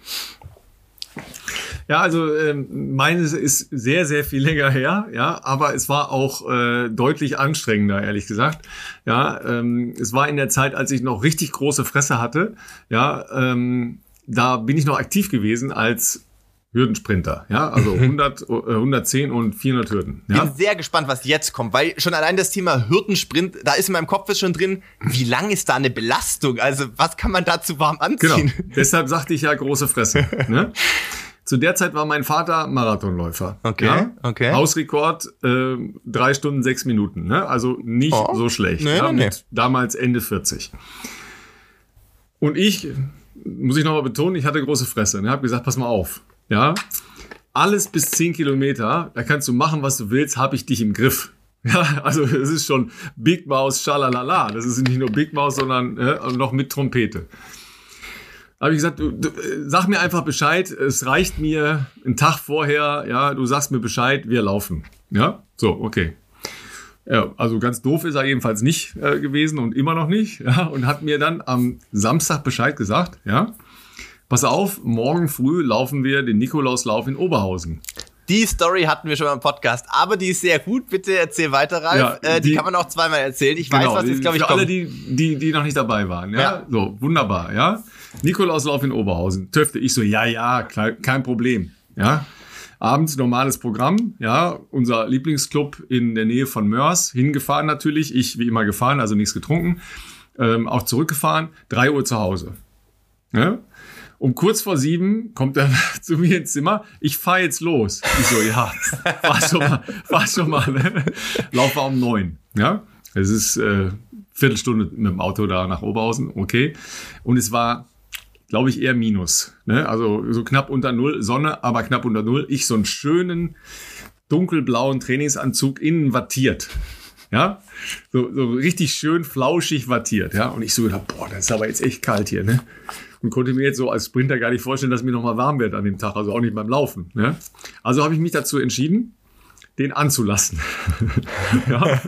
Ja, also ähm, meines ist sehr, sehr viel länger her, ja, aber es war auch äh, deutlich anstrengender, ehrlich gesagt. Ja, ähm, es war in der Zeit, als ich noch richtig große Fresse hatte, ja, ähm, da bin ich noch aktiv gewesen als Hürdensprinter, ja, also [laughs] 100, äh, 110 und 400 Hürden. Ja? Bin sehr gespannt, was jetzt kommt, weil schon allein das Thema Hürdensprint, da ist in meinem Kopf schon drin, wie lang ist da eine Belastung? Also was kann man dazu warm anziehen? Genau, [laughs] deshalb sagte ich ja große Fresse. ne? Zu der Zeit war mein Vater Marathonläufer. Okay, ja? okay. Hausrekord äh, drei Stunden sechs Minuten, ne? also nicht oh. so schlecht. Nee, ja? nee. Damals Ende 40. Und ich muss ich nochmal betonen, ich hatte große Fresse. Ich habe gesagt, pass mal auf. Ja, alles bis 10 Kilometer, da kannst du machen, was du willst, habe ich dich im Griff. [laughs] Ja, also es ist schon Big Mouse, schalalala. Das ist nicht nur Big Mouse, sondern ja, noch mit Trompete. Habe ich gesagt, du, du, sag mir einfach Bescheid. Es reicht mir einen Tag vorher. Ja, du sagst mir Bescheid, wir laufen. Ja, so okay. Ja, also ganz doof ist er jedenfalls nicht äh, gewesen und immer noch nicht. [laughs] Ja, und hat mir dann am Samstag Bescheid gesagt, ja, pass auf, morgen früh laufen wir den Nikolauslauf in Oberhausen. Die Story hatten wir schon mal im Podcast, aber die ist sehr gut. Bitte erzähl weiter, Ralf. Ja, die, äh, die, kann man auch zweimal erzählen. Ich genau, weiß, was jetzt, glaube ich, Für kommt. alle, die, die, die noch nicht dabei waren. Ja? ja. So, wunderbar, ja. Nikolauslauf in Oberhausen. Töfte ich so, ja, ja, kein Problem. Ja. Abends normales Programm, ja, unser Lieblingsclub in der Nähe von Mörs, hingefahren natürlich, ich wie immer gefahren, also nichts getrunken, ähm, auch zurückgefahren, drei Uhr zu Hause. Ja? Um kurz vor sieben kommt er [laughs] zu mir ins Zimmer. Ich fahre jetzt los. Ich so, ja, fahr schon mal, [laughs] fahr schon mal. Ne? Lauf war um neun. Ja, es ist äh, Viertelstunde mit dem Auto da nach Oberhausen. Okay. Und es war glaube ich, eher Minus. Ne? Also so knapp unter Null, Sonne, aber knapp unter Null. Ich so einen schönen dunkelblauen Trainingsanzug innen wattiert. Ja, so, so richtig schön flauschig wattiert. Ja, und ich so gedacht, boah, das ist aber jetzt echt kalt hier, ne? Und konnte mir jetzt so als Sprinter gar nicht vorstellen, dass mir nochmal warm wird an dem Tag, also auch nicht beim Laufen. Ne? Also habe ich mich dazu entschieden, den anzulassen. [laughs] ja.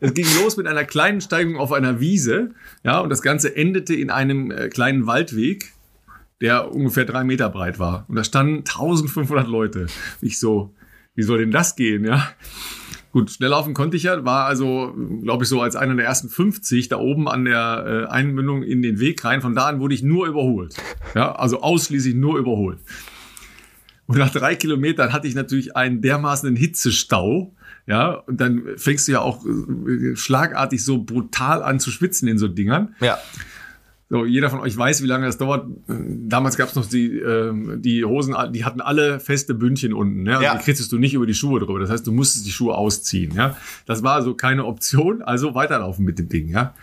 Es ging los mit einer kleinen Steigung auf einer Wiese, ja, und das Ganze endete in einem äh, kleinen Waldweg, der ungefähr drei Meter breit war. Und da standen 1500 Leute. Ich so, wie soll denn das gehen, ja? Gut, schnell laufen konnte ich ja, war also, glaube ich, so als einer der ersten 50 da oben an der äh, Einmündung in den Weg rein. Von da an wurde ich nur überholt. Ja, also ausschließlich nur überholt. Und nach drei Kilometern hatte ich natürlich einen dermaßenen Hitzestau. Ja, und dann fängst du ja auch äh, schlagartig so brutal an zu schwitzen in so Dingern. Ja. So, jeder von euch weiß, wie lange das dauert. Damals gab es noch die, äh, die Hosen, die hatten alle feste Bündchen unten. Ja? ja. Die kriegst du nicht über die Schuhe drüber. Das heißt, du musstest die Schuhe ausziehen. Ja? Das war also keine Option, also weiterlaufen mit dem Ding. Ja?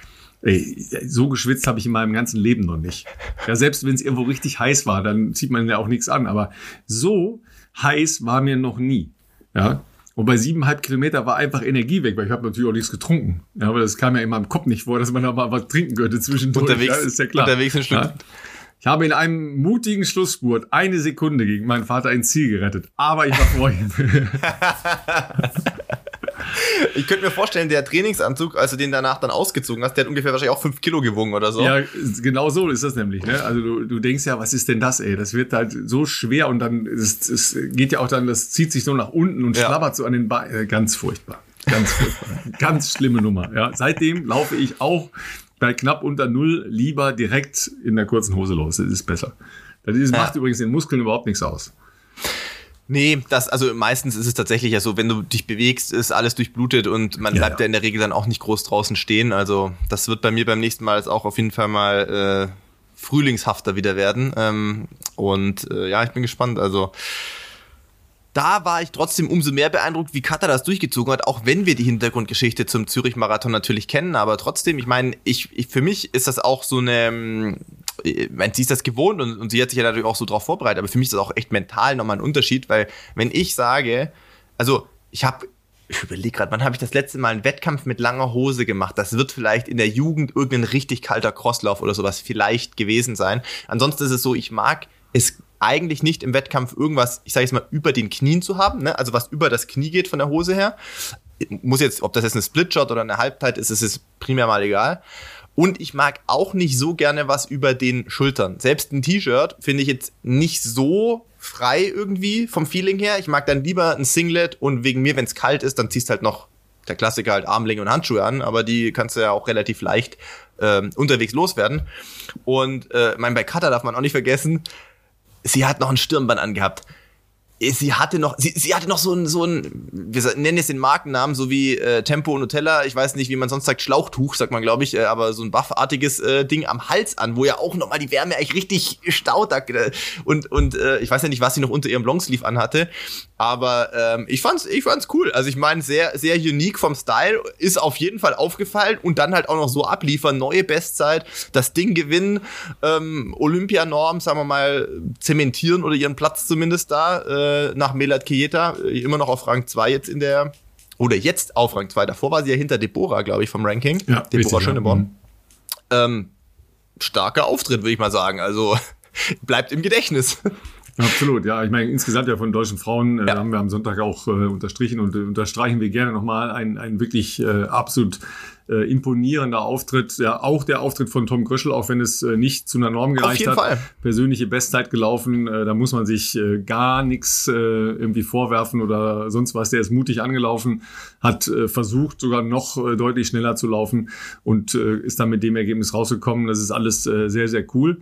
Ey, so geschwitzt habe ich in meinem ganzen Leben noch nicht. Ja, selbst wenn es irgendwo richtig heiß war, dann zieht man ja auch nichts an. Aber so heiß war mir noch nie. Ja. Und bei siebeneinhalb Kilometer war einfach Energie weg, weil ich habe natürlich auch nichts getrunken. Ja, aber das kam ja in meinem Kopf nicht vor, dass man da mal was trinken könnte zwischendurch. Unterwegs, ja, ist ja klar. Unterwegs ein Stück. Ja. Ich habe in einem mutigen Schlussspurt eine Sekunde gegen meinen Vater ein Ziel gerettet. Aber ich war vor ihm. [laughs] [laughs] Ich könnte mir vorstellen, der Trainingsanzug, als du den danach dann ausgezogen hast, der hat ungefähr wahrscheinlich auch fünf Kilo gewogen oder so. Ja, genau so ist das nämlich. Ne? Also du, du denkst ja, was ist denn das, ey? Das wird halt so schwer und dann, es, es geht ja auch dann, das zieht sich so nach unten und ja. schlabbert so an den Beinen. Äh, ganz furchtbar. Ganz furchtbar. [laughs] ganz schlimme Nummer. Ja, seitdem laufe ich auch bei knapp unter null lieber direkt in der kurzen Hose los. Das ist besser. Das macht ja. übrigens den Muskeln überhaupt nichts aus. Nee, das, also meistens ist es tatsächlich ja so, wenn du dich bewegst, ist alles durchblutet und man ja, bleibt ja. ja in der Regel dann auch nicht groß draußen stehen. Also das wird bei mir beim nächsten Mal jetzt auch auf jeden Fall mal äh, frühlingshafter wieder werden. Ähm, und äh, ja, ich bin gespannt. Also da war ich trotzdem umso mehr beeindruckt, wie Katar das durchgezogen hat, auch wenn wir die Hintergrundgeschichte zum Zürich-Marathon natürlich kennen. Aber trotzdem, ich meine, ich, ich, für mich ist das auch so eine, meine, sie ist das gewohnt und, und sie hat sich ja natürlich auch so drauf vorbereitet. Aber für mich ist das auch echt mental nochmal ein Unterschied, weil wenn ich sage, also ich habe ich überlege gerade, wann habe ich das letzte Mal einen Wettkampf mit langer Hose gemacht? Das wird vielleicht in der Jugend irgendein richtig kalter Crosslauf oder sowas vielleicht gewesen sein. Ansonsten ist es so, ich mag es eigentlich nicht im Wettkampf irgendwas, ich sage jetzt mal, über den Knien zu haben, ne? also was über das Knie geht von der Hose her. Muss jetzt, ob das jetzt eine Splitshot oder eine Halbzeit ist, ist es primär mal egal. Und ich mag auch nicht so gerne was über den Schultern. Selbst ein T-Shirt finde ich jetzt nicht so frei irgendwie vom Feeling her. Ich mag dann lieber ein Singlet und wegen mir, wenn es kalt ist, dann ziehst halt noch der Klassiker halt Armlinge und Handschuhe an, aber die kannst du ja auch relativ leicht ähm, unterwegs loswerden. Und äh, mein bei Cutter darf man auch nicht vergessen, sie hat noch ein Stirnband angehabt sie hatte noch, sie, sie hatte noch so ein, so ein, wir nennen es den Markennamen, so wie äh, Tempo und Nutella, ich weiß nicht, wie man sonst sagt, Schlauchtuch, sagt man, glaube ich, äh, aber so ein buffartiges äh, Ding am Hals an, wo ja auch nochmal die Wärme eigentlich richtig staut. Äh, und, und äh, ich weiß ja nicht, was sie noch unter ihrem Longsleeve anhatte, aber ähm, ich fand's, ich fand's cool. Also ich meine, sehr, sehr unique vom Style, ist auf jeden Fall aufgefallen und dann halt auch noch so abliefern, neue Bestzeit, das Ding gewinnen, ähm, Olympianorm, sagen wir mal, zementieren oder ihren Platz zumindest da, äh, äh, nach Melat Kieta, äh, immer noch auf Rang 2 jetzt in der, oder jetzt auf Rang 2. Davor war sie ja hinter Deborah, glaube ich, vom Ranking. Ja, Deborah Schöneborn. Ja. Mhm. Ähm, starker Auftritt, würde ich mal sagen. Also [laughs] bleibt im Gedächtnis. Absolut, ja. Ich meine, insgesamt ja von deutschen Frauen äh, ja. haben wir am Sonntag auch äh, unterstrichen und äh, unterstreichen wir gerne nochmal ein, ein wirklich äh, absolut äh, imponierender Auftritt. Ja, auch der Auftritt von Tom Gröschel, auch wenn es äh, nicht zu einer Norm gereicht hat. Fall. Persönliche Bestzeit gelaufen. Äh, da muss man sich äh, gar nichts äh, irgendwie vorwerfen oder sonst was. Der ist mutig angelaufen, hat äh, versucht, sogar noch äh, deutlich schneller zu laufen und äh, ist dann mit dem Ergebnis rausgekommen. Das ist alles äh, sehr, sehr cool.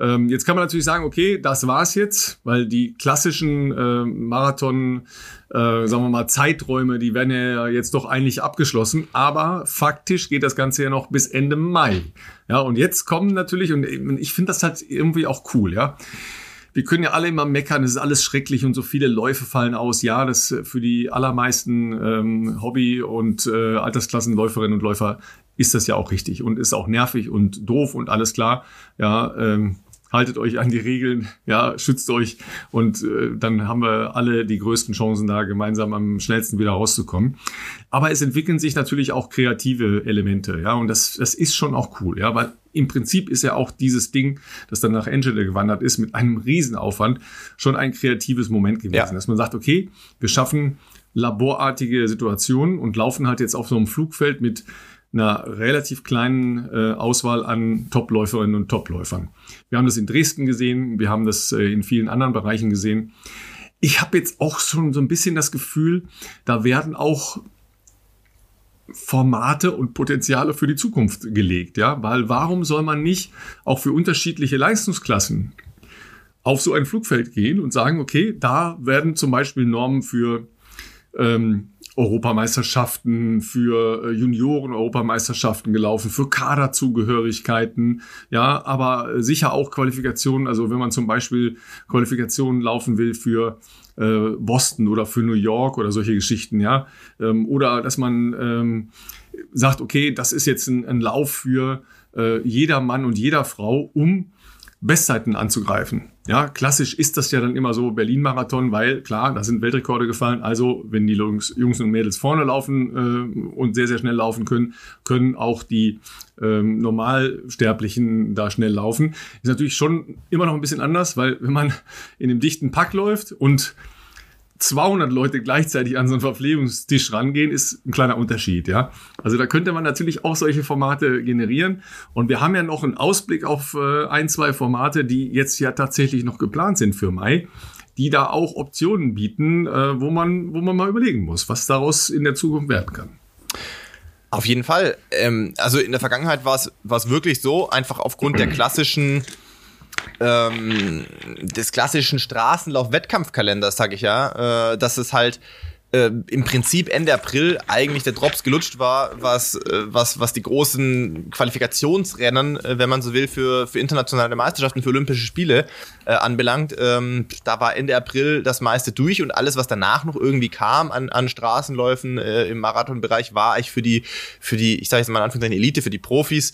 Ähm, jetzt kann man natürlich sagen, okay, das war's jetzt, weil die klassischen äh, Marathon, äh, sagen wir mal, Zeiträume, die werden ja jetzt doch eigentlich abgeschlossen. Aber faktisch geht das Ganze ja noch bis Ende Mai. Ja, und jetzt kommen natürlich, und ich finde das halt irgendwie auch cool, ja wir können ja alle immer meckern, es ist alles schrecklich und so viele Läufe fallen aus. Ja, das für die allermeisten ähm, Hobby- und äh, Altersklassenläuferinnen und Läufer ist das ja auch richtig und ist auch nervig und doof und alles klar. Ja, ähm, haltet euch an die Regeln, ja, schützt euch und äh, dann haben wir alle die größten Chancen da gemeinsam am schnellsten wieder rauszukommen. Aber es entwickeln sich natürlich auch kreative Elemente, ja, und das, das ist schon auch cool, ja, weil im Prinzip ist ja auch dieses Ding, das dann nach Angela gewandert ist, mit einem Riesenaufwand schon ein kreatives Moment gewesen, ja. dass man sagt, okay, wir schaffen laborartige Situationen und laufen halt jetzt auf so einem Flugfeld mit einer relativ kleinen äh, Auswahl an Topläuferinnen und Topläufern. Wir haben das in Dresden gesehen, wir haben das äh, in vielen anderen Bereichen gesehen. Ich habe jetzt auch schon so ein bisschen das Gefühl, da werden auch Formate und Potenziale für die Zukunft gelegt, ja, weil warum soll man nicht auch für unterschiedliche Leistungsklassen auf so ein Flugfeld gehen und sagen, okay, da werden zum Beispiel Normen für ähm, Europameisterschaften, für äh, Junioren-Europameisterschaften gelaufen, für Kaderzugehörigkeiten, ja, aber sicher auch Qualifikationen, also wenn man zum Beispiel Qualifikationen laufen will für äh, Boston oder für New York oder solche Geschichten, ja, ähm, oder dass man ähm, sagt, okay, das ist jetzt ein, ein Lauf für äh, jeder Mann und jeder Frau, um Bestzeiten anzugreifen. Ja, klassisch ist das ja dann immer so Berlin-Marathon, weil klar, da sind Weltrekorde gefallen. Also wenn die Jungs, und Mädels vorne laufen äh, und sehr, sehr schnell laufen können, können auch die ähm, Normalsterblichen da schnell laufen. Ist natürlich schon immer noch ein bisschen anders, weil wenn man in einem dichten Pack läuft und 200 Leute gleichzeitig an so einen Verpflegungstisch rangehen, ist ein kleiner Unterschied, ja. Also da könnte man natürlich auch solche Formate generieren. Und wir haben ja noch einen Ausblick auf äh, ein, zwei Formate, die jetzt ja tatsächlich noch geplant sind für Mai, die da auch Optionen bieten, äh, wo man, wo man mal überlegen muss, was daraus in der Zukunft werden kann. Auf jeden Fall. Ähm, also in der Vergangenheit war es wirklich so, einfach aufgrund der klassischen ähm, des klassischen Straßenlauf-Wettkampfkalenders, sag ich ja, äh, dass es halt äh, im Prinzip Ende April eigentlich der Drops gelutscht war, was, äh, was, was die großen Qualifikationsrennen, äh, wenn man so will, für, für internationale Meisterschaften, für Olympische Spiele äh, anbelangt. Ähm, da war Ende April das meiste durch und alles, was danach noch irgendwie kam an, an Straßenläufen äh, im Marathonbereich, war eigentlich für die, für die, ich sage jetzt mal in Anführungszeichen Elite, für die Profis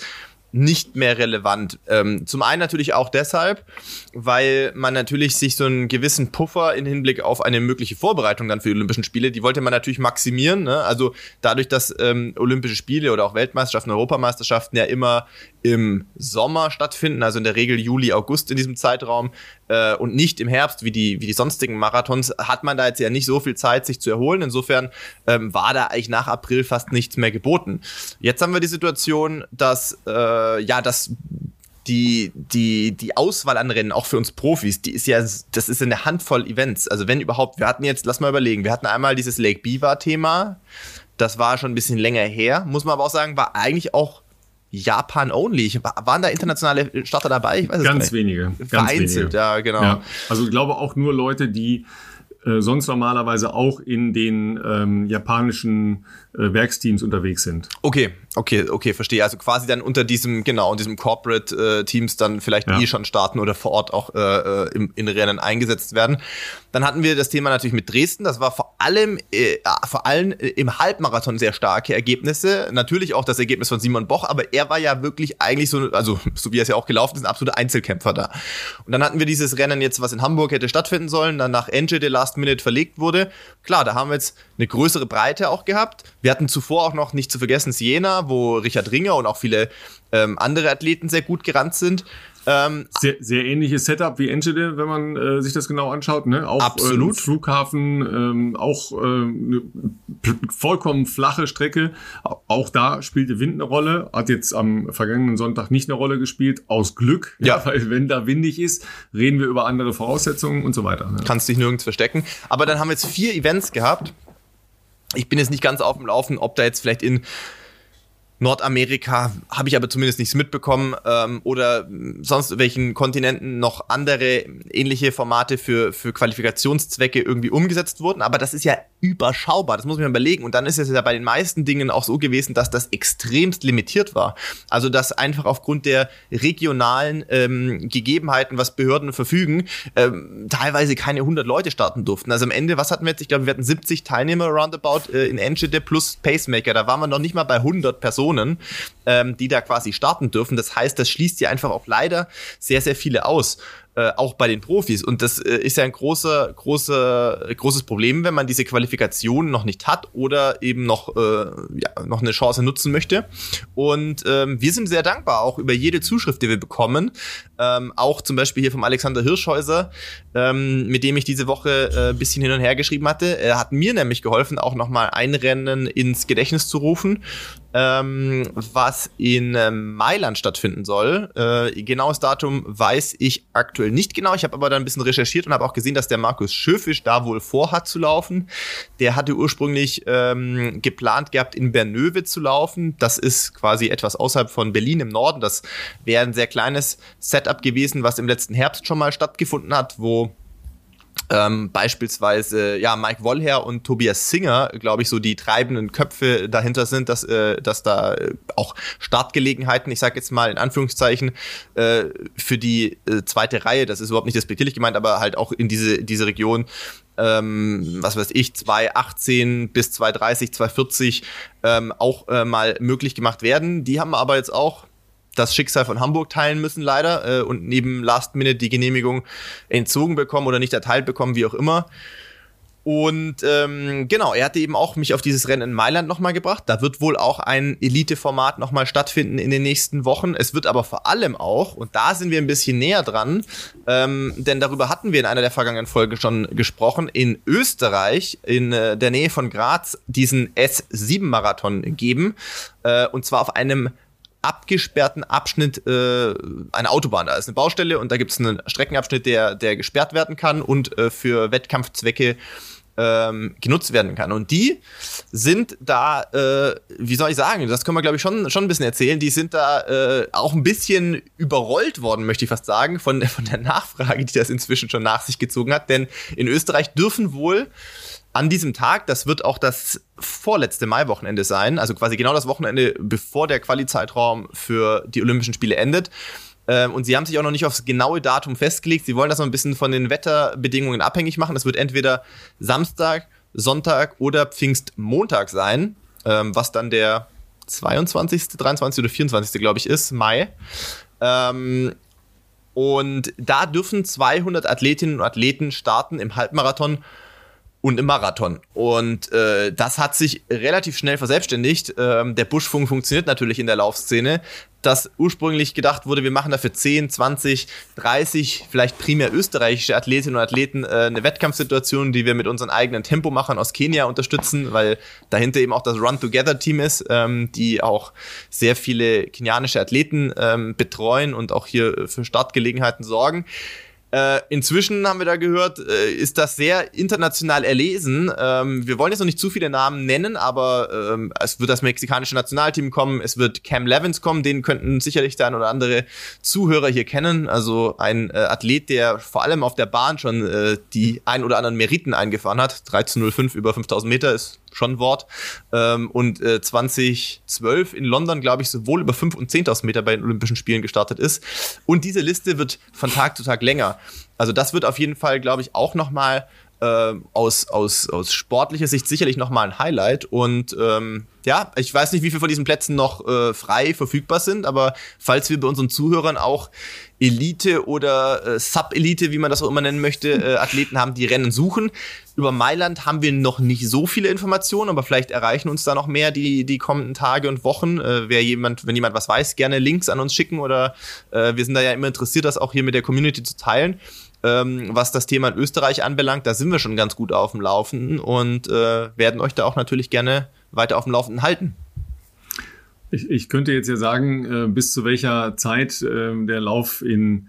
nicht mehr relevant. Ähm, zum einen natürlich auch deshalb, weil man natürlich sich so einen gewissen Puffer in Hinblick auf eine mögliche Vorbereitung dann für die Olympischen Spiele, die wollte man natürlich maximieren. Ne? Also dadurch, dass ähm, Olympische Spiele oder auch Weltmeisterschaften, Europameisterschaften ja immer im Sommer stattfinden, also in der Regel Juli, August in diesem Zeitraum äh, und nicht im Herbst wie die, wie die sonstigen Marathons, hat man da jetzt ja nicht so viel Zeit, sich zu erholen. Insofern ähm, war da eigentlich nach April fast nichts mehr geboten. Jetzt haben wir die Situation, dass äh, ja, dass die, die, die Auswahl an Rennen, auch für uns Profis, die ist ja, das ist eine Handvoll Events. Also wenn überhaupt, wir hatten jetzt, lass mal überlegen, wir hatten einmal dieses Lake Biwa-Thema, das war schon ein bisschen länger her, muss man aber auch sagen, war eigentlich auch Japan-only. Waren da internationale Starter dabei? Ich weiß es ganz wenige. Ganz Vereinzelt, wenige. ja, genau. Ja. Also ich glaube auch nur Leute, die äh, sonst normalerweise auch in den ähm, japanischen äh, Werksteams unterwegs sind. Okay, okay, okay, verstehe. Also quasi dann unter diesem, genau, in diesem Corporate-Teams äh, dann vielleicht ja. eh schon starten oder vor Ort auch äh, äh, im, in Rennen eingesetzt werden. Dann hatten wir das Thema natürlich mit Dresden. Das war vor allem, äh, vor allem im Halbmarathon sehr starke Ergebnisse. Natürlich auch das Ergebnis von Simon Boch, aber er war ja wirklich eigentlich so, also so wie er es ja auch gelaufen ist, ein absoluter Einzelkämpfer da. Und dann hatten wir dieses Rennen jetzt, was in Hamburg hätte stattfinden sollen, dann nach Enge Last Minute verlegt wurde. Klar, da haben wir jetzt eine größere Breite auch gehabt. Wir hatten zuvor auch noch nicht zu vergessen Siena, wo Richard Ringer und auch viele ähm, andere Athleten sehr gut gerannt sind. Ähm, sehr, sehr ähnliches Setup wie Enschede, wenn man äh, sich das genau anschaut. Ne? Auch absolut. Äh, Flughafen, ähm, auch äh, eine vollkommen flache Strecke. Auch da spielte Wind eine Rolle. Hat jetzt am vergangenen Sonntag nicht eine Rolle gespielt, aus Glück. Ja. ja. [laughs] Weil wenn da windig ist, reden wir über andere Voraussetzungen und so weiter. Ne? Kannst dich nirgends verstecken. Aber dann haben wir jetzt vier Events gehabt. Ich bin jetzt nicht ganz auf dem Laufen, ob da jetzt vielleicht in Nordamerika habe ich aber zumindest nichts mitbekommen ähm, oder sonst welchen Kontinenten noch andere ähnliche Formate für, für Qualifikationszwecke irgendwie umgesetzt wurden. Aber das ist ja überschaubar, das muss man überlegen. Und dann ist es ja bei den meisten Dingen auch so gewesen, dass das extremst limitiert war. Also dass einfach aufgrund der regionalen ähm, Gegebenheiten, was Behörden verfügen, ähm, teilweise keine 100 Leute starten durften. Also am Ende, was hatten wir jetzt? Ich glaube, wir hatten 70 Teilnehmer roundabout äh, in Enschede plus Pacemaker. Da waren wir noch nicht mal bei 100 Personen. Personen, ähm, die da quasi starten dürfen. Das heißt, das schließt ja einfach auch leider sehr, sehr viele aus äh, auch bei den Profis. Und das äh, ist ja ein großer, großer, großes Problem, wenn man diese Qualifikation noch nicht hat oder eben noch, äh, ja, noch eine Chance nutzen möchte. Und ähm, wir sind sehr dankbar auch über jede Zuschrift, die wir bekommen. Ähm, auch zum Beispiel hier vom Alexander Hirschhäuser, ähm, mit dem ich diese Woche äh, bisschen hin und her geschrieben hatte. Er hat mir nämlich geholfen, auch nochmal ein Rennen ins Gedächtnis zu rufen, ähm, was in ähm, Mailand stattfinden soll. Äh, genaues Datum weiß ich aktuell aktuell nicht genau. Ich habe aber dann ein bisschen recherchiert und habe auch gesehen, dass der Markus Schöfisch da wohl vorhat zu laufen. Der hatte ursprünglich ähm, geplant gehabt, in Bernöwe zu laufen. Das ist quasi etwas außerhalb von Berlin im Norden. Das wäre ein sehr kleines Setup gewesen, was im letzten Herbst schon mal stattgefunden hat, wo ähm, beispielsweise ja Mike Wollher und Tobias Singer, glaube ich, so die treibenden Köpfe dahinter sind, dass, äh, dass da äh, auch Startgelegenheiten, ich sage jetzt mal in Anführungszeichen, äh, für die äh, zweite Reihe, das ist überhaupt nicht despektierlich gemeint, aber halt auch in diese, diese Region ähm, was weiß ich, 218 bis 230, 240 ähm, auch äh, mal möglich gemacht werden. Die haben aber jetzt auch das Schicksal von Hamburg teilen müssen, leider, äh, und neben Last Minute die Genehmigung entzogen bekommen oder nicht erteilt bekommen, wie auch immer. Und ähm, genau, er hatte eben auch mich auf dieses Rennen in Mailand nochmal gebracht. Da wird wohl auch ein Elite-Format nochmal stattfinden in den nächsten Wochen. Es wird aber vor allem auch, und da sind wir ein bisschen näher dran, ähm, denn darüber hatten wir in einer der vergangenen Folgen schon gesprochen, in Österreich, in äh, der Nähe von Graz, diesen S7-Marathon geben. Äh, und zwar auf einem abgesperrten Abschnitt äh, eine Autobahn. Da ist eine Baustelle und da gibt es einen Streckenabschnitt, der, der gesperrt werden kann und äh, für Wettkampfzwecke ähm, genutzt werden kann. Und die sind da, äh, wie soll ich sagen, das können wir glaube ich schon, schon ein bisschen erzählen, die sind da äh, auch ein bisschen überrollt worden, möchte ich fast sagen, von, [laughs] von der Nachfrage, die das inzwischen schon nach sich gezogen hat. Denn in Österreich dürfen wohl an diesem Tag, das wird auch das vorletzte Maiwochenende sein, also quasi genau das Wochenende, bevor der Quali-Zeitraum für die Olympischen Spiele endet, ähm, und sie haben sich auch noch nicht aufs genaue Datum festgelegt. Sie wollen das noch ein bisschen von den Wetterbedingungen abhängig machen. Es wird entweder Samstag, Sonntag oder Pfingstmontag sein, ähm, was dann der 22., 23. oder 24. glaube ich ist, Mai. Ähm, und da dürfen 200 Athletinnen und Athleten starten im Halbmarathon und im Marathon. Und äh, das hat sich relativ schnell verselbstständigt. Ähm, der Buschfunk funktioniert natürlich in der Laufszene. Dass ursprünglich gedacht wurde, wir machen dafür 10, 20, 30, vielleicht primär österreichische Athletinnen und Athleten äh, eine Wettkampfsituation, die wir mit unseren eigenen Tempomachern aus Kenia unterstützen, weil dahinter eben auch das Run-Together-Team ist, ähm, die auch sehr viele kenianische Athleten ähm, betreuen und auch hier für Startgelegenheiten sorgen. Äh, inzwischen haben wir da gehört, äh, ist das sehr international erlesen. Ähm, wir wollen jetzt noch nicht zu viele Namen nennen, aber ähm, es wird das mexikanische Nationalteam kommen, es wird Cam Levins kommen, den könnten sicherlich der ein oder andere Zuhörer hier kennen. Also ein äh, Athlet, der vor allem auf der Bahn schon äh, die ein oder anderen Meriten eingefahren hat. 13.05 über 5000 Meter ist schon ein Wort. Ähm, und äh, 2012 in London, glaube ich, sowohl über 5.000 und 10.000 Meter bei den Olympischen Spielen gestartet ist. Und diese Liste wird von Tag zu Tag länger. Also das wird auf jeden Fall, glaube ich, auch nochmal äh, aus, aus, aus sportlicher Sicht sicherlich nochmal ein Highlight. Und ähm, ja, ich weiß nicht, wie viele von diesen Plätzen noch äh, frei verfügbar sind, aber falls wir bei unseren Zuhörern auch Elite oder äh, Sub-Elite, wie man das auch immer nennen möchte, äh, Athleten haben, die Rennen suchen. Über Mailand haben wir noch nicht so viele Informationen, aber vielleicht erreichen uns da noch mehr die, die kommenden Tage und Wochen. Äh, wer jemand, wenn jemand was weiß, gerne Links an uns schicken oder äh, wir sind da ja immer interessiert, das auch hier mit der Community zu teilen. Ähm, was das Thema in Österreich anbelangt, da sind wir schon ganz gut auf dem Laufenden und äh, werden euch da auch natürlich gerne weiter auf dem Laufenden halten. Ich, ich könnte jetzt ja sagen, äh, bis zu welcher Zeit äh, der Lauf in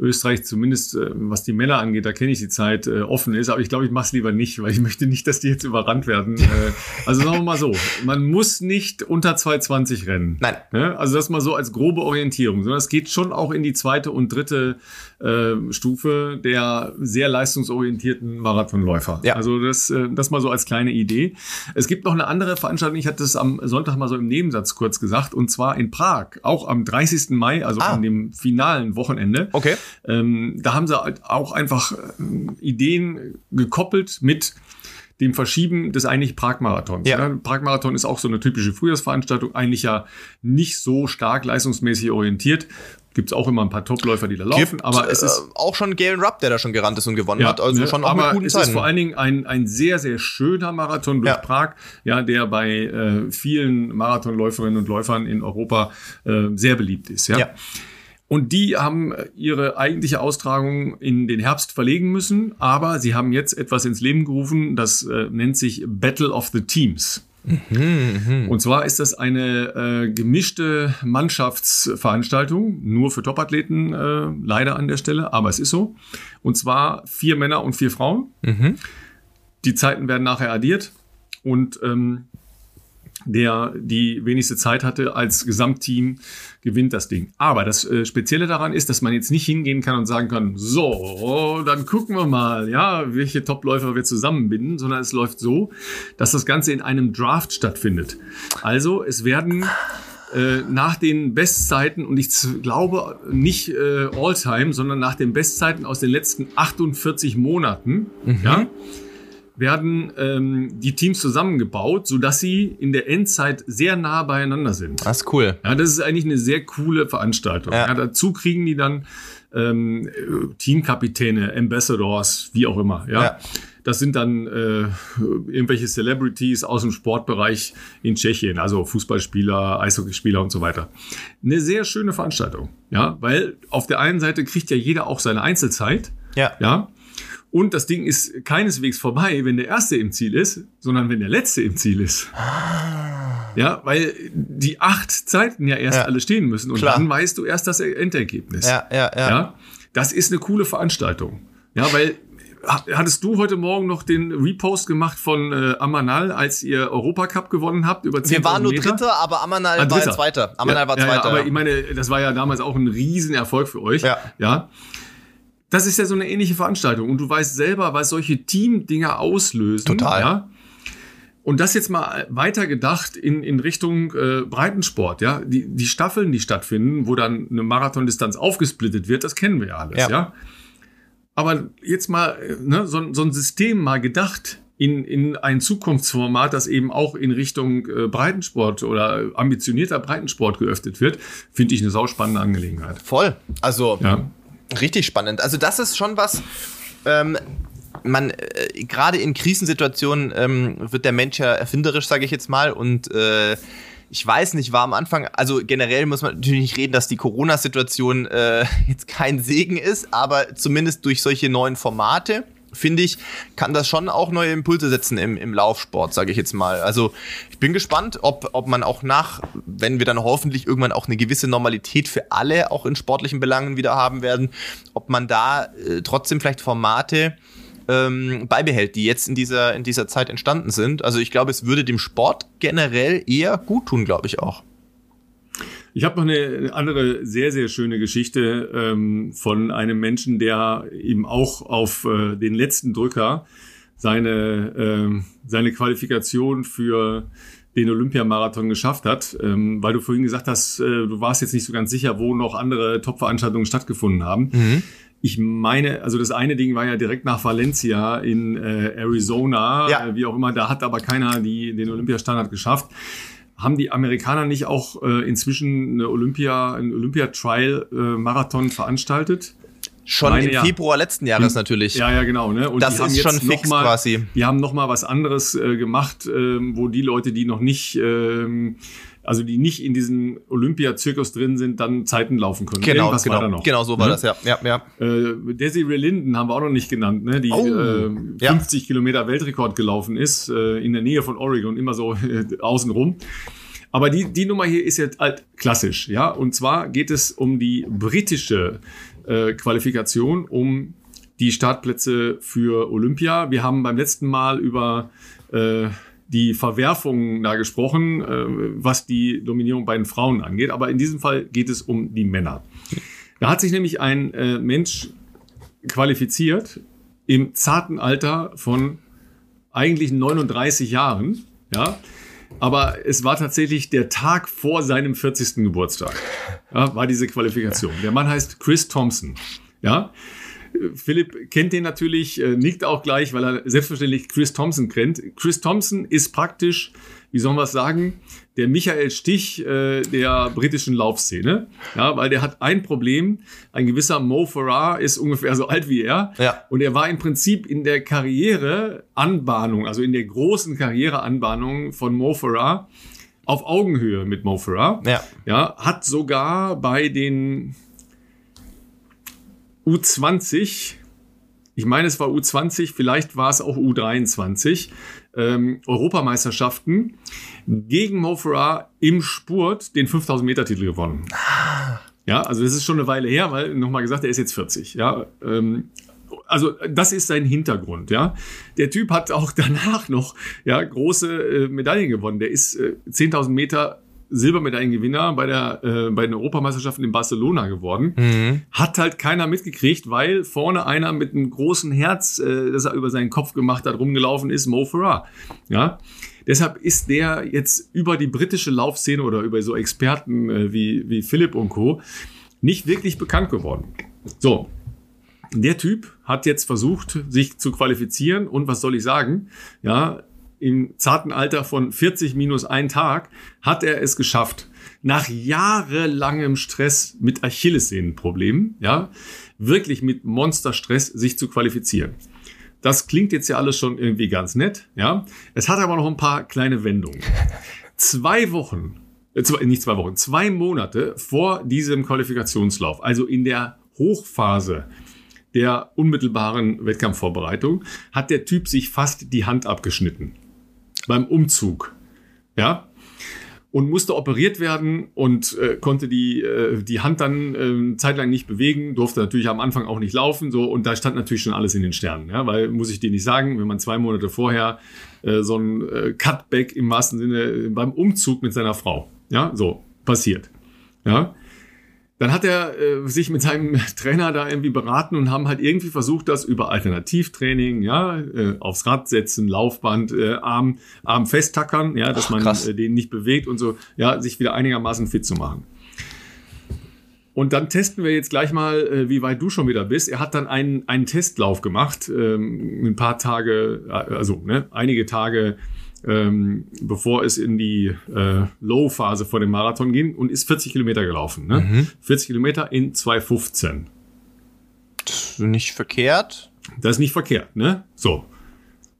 Österreich zumindest, äh, was die Männer angeht, da kenne ich die Zeit, äh, offen ist. Aber ich glaube, ich mache es lieber nicht, weil ich möchte nicht, dass die jetzt überrannt werden. [laughs] äh, also sagen wir mal so, man muss nicht unter 2,20 rennen. Nein. Ne? Also das mal so als grobe Orientierung, sondern es geht schon auch in die zweite und dritte äh, Stufe der sehr leistungsorientierten Marathonläufer. Ja. Also das, das mal so als kleine Idee. Es gibt noch eine andere Veranstaltung, ich hatte es am Sonntag mal so im Nebensatz kurz gesagt, und zwar in Prag, auch am 30. Mai, also ah. an dem finalen Wochenende. Okay. Ähm, da haben sie halt auch einfach äh, Ideen gekoppelt mit dem Verschieben des eigentlich Prag-Marathons. Ja. Ja, Prag-Marathon ist auch so eine typische Frühjahrsveranstaltung, eigentlich ja nicht so stark leistungsmäßig orientiert. Gibt es auch immer ein paar Topläufer, die da laufen, Gibt, aber es ist äh, auch schon Galen Rupp, der da schon gerannt ist und gewonnen ja, hat. Also ne, schon auch aber mit guten es Zeiten. ist vor allen Dingen ein, ein sehr, sehr schöner Marathon durch ja. Prag, ja, der bei äh, vielen Marathonläuferinnen und Läufern in Europa äh, sehr beliebt ist. Ja. Und die haben ihre eigentliche Austragung in den Herbst verlegen müssen, aber sie haben jetzt etwas ins Leben gerufen, das äh, nennt sich Battle of the Teams. Mhm, mh. Und zwar ist das eine äh, gemischte Mannschaftsveranstaltung, nur für Topathleten äh, leider an der Stelle, aber es ist so. Und zwar vier Männer und vier Frauen. Mhm. Die Zeiten werden nachher addiert und ähm, der die wenigste Zeit hatte als Gesamtteam, gewinnt das Ding. Aber das äh, Spezielle daran ist, dass man jetzt nicht hingehen kann und sagen kann, so, dann gucken wir mal, ja, welche Topläufer wir zusammenbinden, sondern es läuft so, dass das Ganze in einem Draft stattfindet. Also es werden äh, nach den Bestzeiten und ich glaube nicht äh, All-Time, sondern nach den Bestzeiten aus den letzten 48 Monaten, mhm. ja, werden ähm, die Teams zusammengebaut, so dass sie in der Endzeit sehr nah beieinander sind. Das ist cool. Ja, das ist eigentlich eine sehr coole Veranstaltung. Ja. ja dazu kriegen die dann ähm, Teamkapitäne, Ambassadors, wie auch immer. Ja. ja. Das sind dann äh, irgendwelche Celebrities aus dem Sportbereich in Tschechien, also Fußballspieler, Eishockeyspieler und so weiter. Eine sehr schöne Veranstaltung, ja, weil auf der einen Seite kriegt ja jeder auch seine Einzelzeit, ja, ja, und das Ding ist keineswegs vorbei, wenn der Erste im Ziel ist, sondern wenn der Letzte im Ziel ist. Ah. Ja, weil die acht Zeiten ja erst ja. alle stehen müssen und Klar. dann weißt du erst das Endergebnis. Ja, ja, ja, ja. Das ist eine coole Veranstaltung. Ja, weil hattest du heute Morgen noch den Repost gemacht von äh, Amanal, als ihr Europacup gewonnen habt über 10 Wir waren nur? Dritter, aber Amanal ah, war Zweiter. Amanal ja, war Zweiter. Ja, aber ich meine, das war ja damals auch ein Riesenerfolg für euch. Ja. ja. Das ist ja so eine ähnliche Veranstaltung. Und du weißt selber, was solche Team-Dinger auslösen. Total. Ja? Und das jetzt mal weiter gedacht in, in Richtung äh, Breitensport, ja. Die, die Staffeln, die stattfinden, wo dann eine Marathondistanz aufgesplittet wird, das kennen wir ja alles, ja. ja? Aber jetzt mal ne, so, so ein System mal gedacht in, in ein Zukunftsformat, das eben auch in Richtung äh, Breitensport oder ambitionierter Breitensport geöffnet wird, finde ich eine sauspannende Angelegenheit. Voll. Also ja. Richtig spannend. Also das ist schon was. Ähm, man äh, gerade in Krisensituationen ähm, wird der Mensch ja erfinderisch, sage ich jetzt mal, und äh, ich weiß nicht, war am Anfang, also generell muss man natürlich nicht reden, dass die Corona-Situation äh, [laughs] jetzt kein Segen ist, aber zumindest durch solche neuen Formate finde ich, kann das schon auch neue Impulse setzen im, im Laufsport, sage ich jetzt mal. Also ich bin gespannt, ob, ob man auch nach, wenn wir dann hoffentlich irgendwann auch eine gewisse Normalität für alle auch in sportlichen Belangen wieder haben werden, ob man da äh, trotzdem vielleicht Formate ähm, beibehält, die jetzt in dieser, in dieser Zeit entstanden sind. Also ich glaube, es würde dem Sport generell eher gut tun, glaube ich auch. Ich habe noch eine andere sehr, sehr schöne Geschichte ähm, von einem Menschen, der eben auch auf äh, den letzten Drücker seine, äh, seine Qualifikation für den Olympiamarathon geschafft hat, ähm, weil du vorhin gesagt hast, äh, du warst jetzt nicht so ganz sicher, wo noch andere Top-Veranstaltungen stattgefunden haben. Mhm. Ich meine, also das eine Ding war ja direkt nach Valencia in äh, Arizona, ja. äh, wie auch immer, da hat aber keiner die, den Olympiastandard geschafft. Haben die Amerikaner nicht auch äh, inzwischen eine Olympia, ein Olympia-Trial-Marathon äh, veranstaltet? Schon Meine, im ja. Februar letzten Jahres natürlich. Ja, ja, genau. Ne? Und das die haben ist schon fix mal, quasi. Die haben noch mal was anderes äh, gemacht, ähm, wo die Leute, die noch nicht ähm, also die nicht in diesem Olympia-Zirkus drin sind, dann Zeiten laufen können. Genau, Irgendwas genau, war da noch. genau so war mhm. das, ja. ja, ja. Äh, Desiree Linden haben wir auch noch nicht genannt, ne? die oh, äh, 50 ja. Kilometer Weltrekord gelaufen ist, äh, in der Nähe von Oregon, immer so [laughs] äh, außenrum. Aber die, die Nummer hier ist jetzt halt klassisch, ja. Und zwar geht es um die britische äh, Qualifikation, um die Startplätze für Olympia. Wir haben beim letzten Mal über äh, die Verwerfungen da gesprochen, äh, was die Dominierung bei den Frauen angeht. Aber in diesem Fall geht es um die Männer. Da hat sich nämlich ein äh, Mensch qualifiziert im zarten Alter von eigentlich 39 Jahren, ja. Aber es war tatsächlich der Tag vor seinem 40. Geburtstag, ja, war diese Qualifikation. Der Mann heißt Chris Thompson, ja. Philipp kennt den natürlich, äh, nickt auch gleich, weil er selbstverständlich Chris Thompson kennt. Chris Thompson ist praktisch, wie soll man es sagen, der Michael Stich äh, der britischen Laufszene. Ja, weil der hat ein Problem. Ein gewisser Mo Farah ist ungefähr so alt wie er. Ja. Und er war im Prinzip in der Karriereanbahnung, also in der großen Karriereanbahnung von Mo Farah auf Augenhöhe mit Mo Farah. Ja. ja. Hat sogar bei den U20, ich meine, es war U20, vielleicht war es auch U23, ähm, Europameisterschaften gegen Mo im Spurt den 5000 Meter Titel gewonnen. Ja, also das ist schon eine Weile her, weil nochmal gesagt, er ist jetzt 40. Ja, ähm, also das ist sein Hintergrund, ja. Der Typ hat auch [laughs] danach noch ja große äh, Medaillen gewonnen. Der ist äh, 10.000 Meter Silbermedaillengewinner bei der äh, bei den Europameisterschaften in Barcelona geworden. Mhm. Hat halt keiner mitgekriegt, weil vorne einer mit einem großen Herz, äh, das er über seinen Kopf gemacht hat, rumgelaufen ist, Mo Farah. Ja. Deshalb ist der jetzt über die britische Laufszene oder über so Experten äh, wie, wie Philipp und Co. nicht wirklich bekannt geworden. So. Der Typ hat jetzt versucht, sich zu qualifizieren und was soll ich sagen? Ja, im zarten Alter von 40 minus ein Tag hat er es geschafft, nach jahrelangem Stress mit Achillessehnenproblemen, ja, wirklich mit Monsterstress sich zu qualifizieren. Das klingt jetzt ja alles schon irgendwie ganz nett, ja. Es hat aber noch ein paar kleine Wendungen. [laughs] Zwei Wochen, äh, zwei, nicht zwei Wochen, zwei Monate vor diesem Qualifikationslauf, also in der Hochphase der unmittelbaren Wettkampfvorbereitung, hat der Typ sich fast die Hand abgeschnitten beim Umzug. Ja, und musste operiert werden und äh, konnte die, äh, die Hand dann äh, zeitlang nicht bewegen, durfte natürlich am Anfang auch nicht laufen, so und da stand natürlich schon alles in den Sternen, ja, weil muss ich dir nicht sagen, wenn man zwei Monate vorher äh, so ein äh, Cutback im wahrsten Sinne äh, beim Umzug mit seiner Frau, ja, so passiert, ja, dann hat er äh, sich mit seinem [laughs] Trainer da irgendwie beraten und haben halt irgendwie versucht, das über Alternativtraining, ja, äh, aufs Rad setzen, Laufband, äh, Arm, Arm festtackern, ja, dass Ach, man äh, den nicht bewegt und so, ja, sich wieder einigermaßen fit zu machen. Und dann testen wir jetzt gleich mal, äh, wie weit du schon wieder bist. Er hat dann einen, einen Testlauf gemacht, ähm, ein paar Tage, äh, also ne, einige Tage ähm, bevor es in die äh, Low-Phase vor dem Marathon ging und ist 40 Kilometer gelaufen. Ne? Mhm. 40 Kilometer in 2,15. Nicht verkehrt. Das ist nicht verkehrt, ne? So.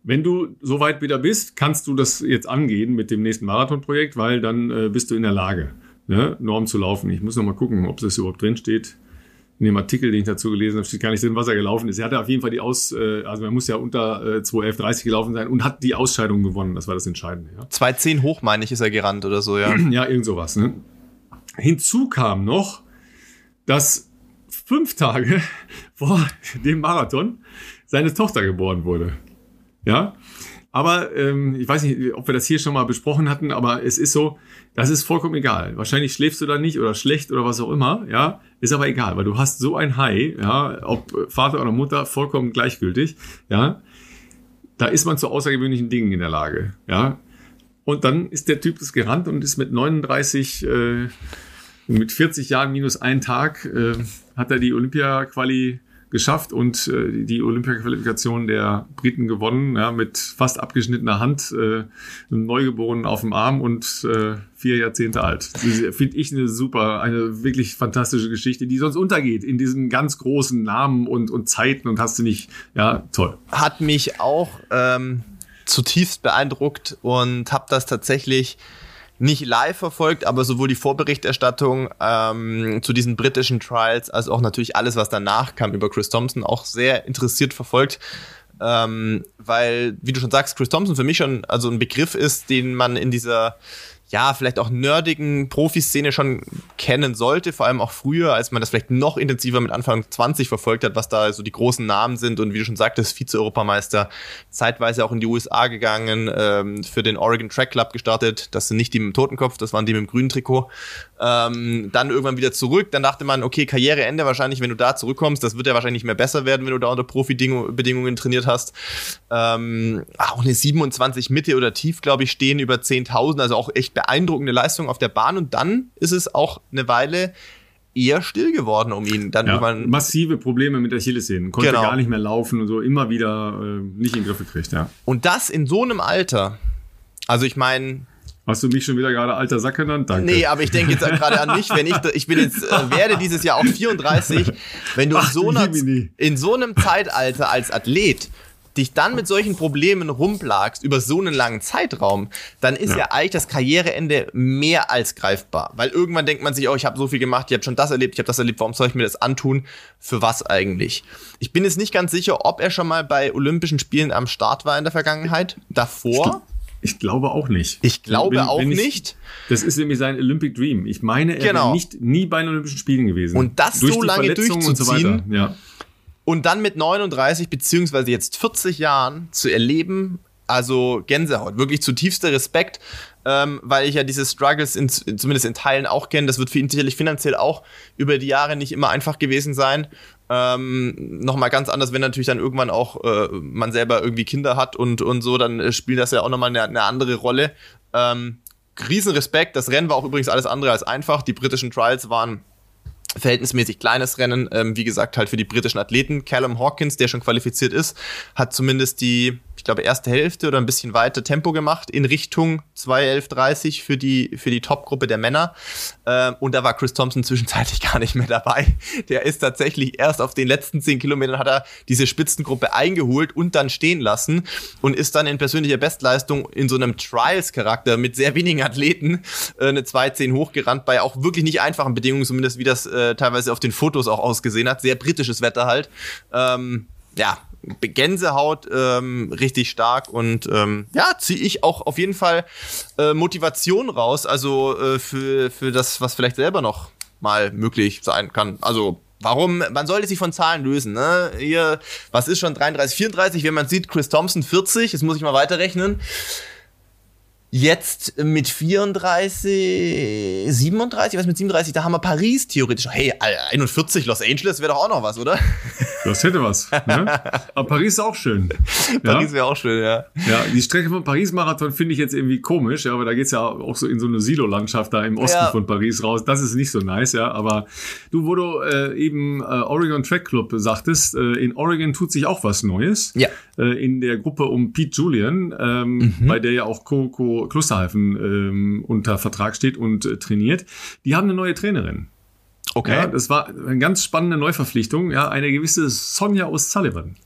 Wenn du so weit wieder bist, kannst du das jetzt angehen mit dem nächsten Marathonprojekt, weil dann äh, bist du in der Lage, ne, Norm zu laufen. Ich muss noch mal gucken, ob das überhaupt drin steht in dem Artikel, den ich dazu gelesen habe, steht gar nicht drin, was er gelaufen ist. Er hatte auf jeden Fall die Aus, äh, also man muss ja unter äh, 2.11.30 gelaufen sein und hat die Ausscheidung gewonnen. Das war das Entscheidende. Ja. 2.10 hoch, meine ich, ist er gerannt oder so, ja. [clears throat] ja, irgend sowas. Ne? Hinzu kam noch, dass fünf Tage [laughs] vor dem Marathon seine Tochter geboren wurde. Ja, aber ähm, ich weiß nicht, ob wir das hier schon mal besprochen hatten, aber es ist so, das ist vollkommen egal. Wahrscheinlich schläfst du da nicht oder schlecht oder was auch immer, ja, ist aber egal, weil du hast so ein High, ja, ob Vater oder Mutter, vollkommen gleichgültig, ja. Da ist man zu außergewöhnlichen Dingen in der Lage, ja. Und dann ist der Typ das gerannt und ist mit 39, äh, mit 40 Jahren minus ein Tag, äh, hat er die Olympia-Quali geschafft und äh, die Olympia-Qualifikation der Briten gewonnen, ja, mit fast abgeschnittener Hand, äh, einem Neugeborenen auf dem Arm und äh, vier Jahrzehnte alt. Finde ich eine super, eine wirklich fantastische Geschichte, die sonst untergeht in diesen ganz großen Namen und, und Zeiten und hast du nicht, ja, toll. Hat mich auch ähm, zutiefst beeindruckt und habe das tatsächlich nicht live verfolgt, aber sowohl die Vorberichterstattung ähm, zu diesen britischen Trials als auch natürlich alles, was danach kam über Chris Thompson, auch sehr interessiert verfolgt. Ähm, weil, wie du schon sagst, Chris Thompson für mich schon also ein Begriff ist, den man in dieser ja, vielleicht auch nerdigen Profiszene schon kennen sollte, vor allem auch früher, als man das vielleicht noch intensiver mit Anfang 20 verfolgt hat, was da so die großen Namen sind und wie du schon sagtest, Vize-Europameister, zeitweise auch in die USA gegangen, ähm, für den Oregon Track Club gestartet, das sind nicht die mit dem Totenkopf, das waren die mit dem grünen Trikot, ähm, dann irgendwann wieder zurück, dann dachte man, okay, Karriereende wahrscheinlich, wenn du da zurückkommst, das wird ja wahrscheinlich nicht mehr besser werden, wenn du da unter Profi-Bedingungen trainiert hast, ähm, auch eine 27 Mitte oder tief, glaube ich, stehen über 10.000, also auch echt beeindruckende Leistung auf der Bahn und dann ist es auch eine Weile eher still geworden um ihn. Dann ja, massive Probleme mit Achillessehnen, konnte genau. gar nicht mehr laufen und so, immer wieder äh, nicht in den Griff gekriegt, ja. Und das in so einem Alter. Also ich meine, Hast du mich schon wieder gerade alter Sack genannt? Danke. Nee, aber ich denke jetzt gerade an mich, wenn ich, ich bin jetzt, äh, werde dieses Jahr auch 34, wenn du Ach, in, so einer, in so einem Zeitalter als Athlet dich dann mit solchen Problemen rumplagst über so einen langen Zeitraum, dann ist ja, ja eigentlich das Karriereende mehr als greifbar. Weil irgendwann denkt man sich, oh, ich habe so viel gemacht, ich habe schon das erlebt, ich habe das erlebt, warum soll ich mir das antun? Für was eigentlich? Ich bin jetzt nicht ganz sicher, ob er schon mal bei Olympischen Spielen am Start war in der Vergangenheit. Davor. Ich glaube auch nicht. Ich glaube wenn, auch ich, nicht. Das ist nämlich sein Olympic Dream. Ich meine, er genau. nicht nie bei den Olympischen Spielen gewesen. Und das Durch so lange durchzuziehen. So. Ja. Und dann mit 39 beziehungsweise jetzt 40 Jahren zu erleben, also Gänsehaut, wirklich zutiefster Respekt, ähm, weil ich ja diese Struggles in, zumindest in Teilen auch kenne. Das wird für ihn sicherlich finanziell auch über die Jahre nicht immer einfach gewesen sein. Ähm, nochmal ganz anders, wenn natürlich dann irgendwann auch äh, man selber irgendwie Kinder hat und, und so, dann äh, spielt das ja auch nochmal eine, eine andere Rolle. Ähm, Riesenrespekt, das Rennen war auch übrigens alles andere als einfach. Die britischen Trials waren verhältnismäßig kleines Rennen. Ähm, wie gesagt, halt für die britischen Athleten. Callum Hawkins, der schon qualifiziert ist, hat zumindest die, ich glaube, erste Hälfte oder ein bisschen weiter Tempo gemacht in Richtung 2.11.30 für die, für die Top-Gruppe der Männer. Ähm, und da war Chris Thompson zwischenzeitlich [laughs] gar nicht mehr dabei. Der ist tatsächlich erst auf den letzten 10 Kilometern hat er diese Spitzengruppe eingeholt und dann stehen lassen und ist dann in persönlicher Bestleistung in so einem Trials-Charakter mit sehr wenigen Athleten äh, eine 2.10 hochgerannt bei auch wirklich nicht einfachen Bedingungen, zumindest wie das äh, teilweise auf den Fotos auch ausgesehen hat. Sehr britisches Wetter halt. Ähm, ja, Gänsehaut ähm, richtig stark und ähm, ja, ziehe ich auch auf jeden Fall äh, Motivation raus, also äh, für, für das, was vielleicht selber noch mal möglich sein kann. Also Warum? Man sollte sich von Zahlen lösen. Ne? Hier, was ist schon 33, 34? Wenn man sieht, Chris Thompson 40, jetzt muss ich mal weiterrechnen. Jetzt mit 34, 37, was mit 37, da haben wir Paris theoretisch. Hey, 41 Los Angeles wäre doch auch noch was, oder? Das hätte was. Ne? Aber Paris ist auch schön. [laughs] Paris wäre auch schön, ja. Ja, die Strecke vom Paris-Marathon finde ich jetzt irgendwie komisch, ja, aber da geht's ja auch so in so eine Silo-Landschaft da im Osten ja. von Paris raus. Das ist nicht so nice, ja. Aber du, wo du äh, eben äh, Oregon Track Club sagtest, äh, in Oregon tut sich auch was Neues. Ja. Äh, in der Gruppe um Pete Julian, ähm, mhm. bei der ja auch Coco Klosterhalfen ähm, unter Vertrag steht und äh, trainiert. Die haben eine neue Trainerin. Okay. Ja, das war eine ganz spannende Neuverpflichtung. Ja, eine gewisse Sonja O'Sullivan.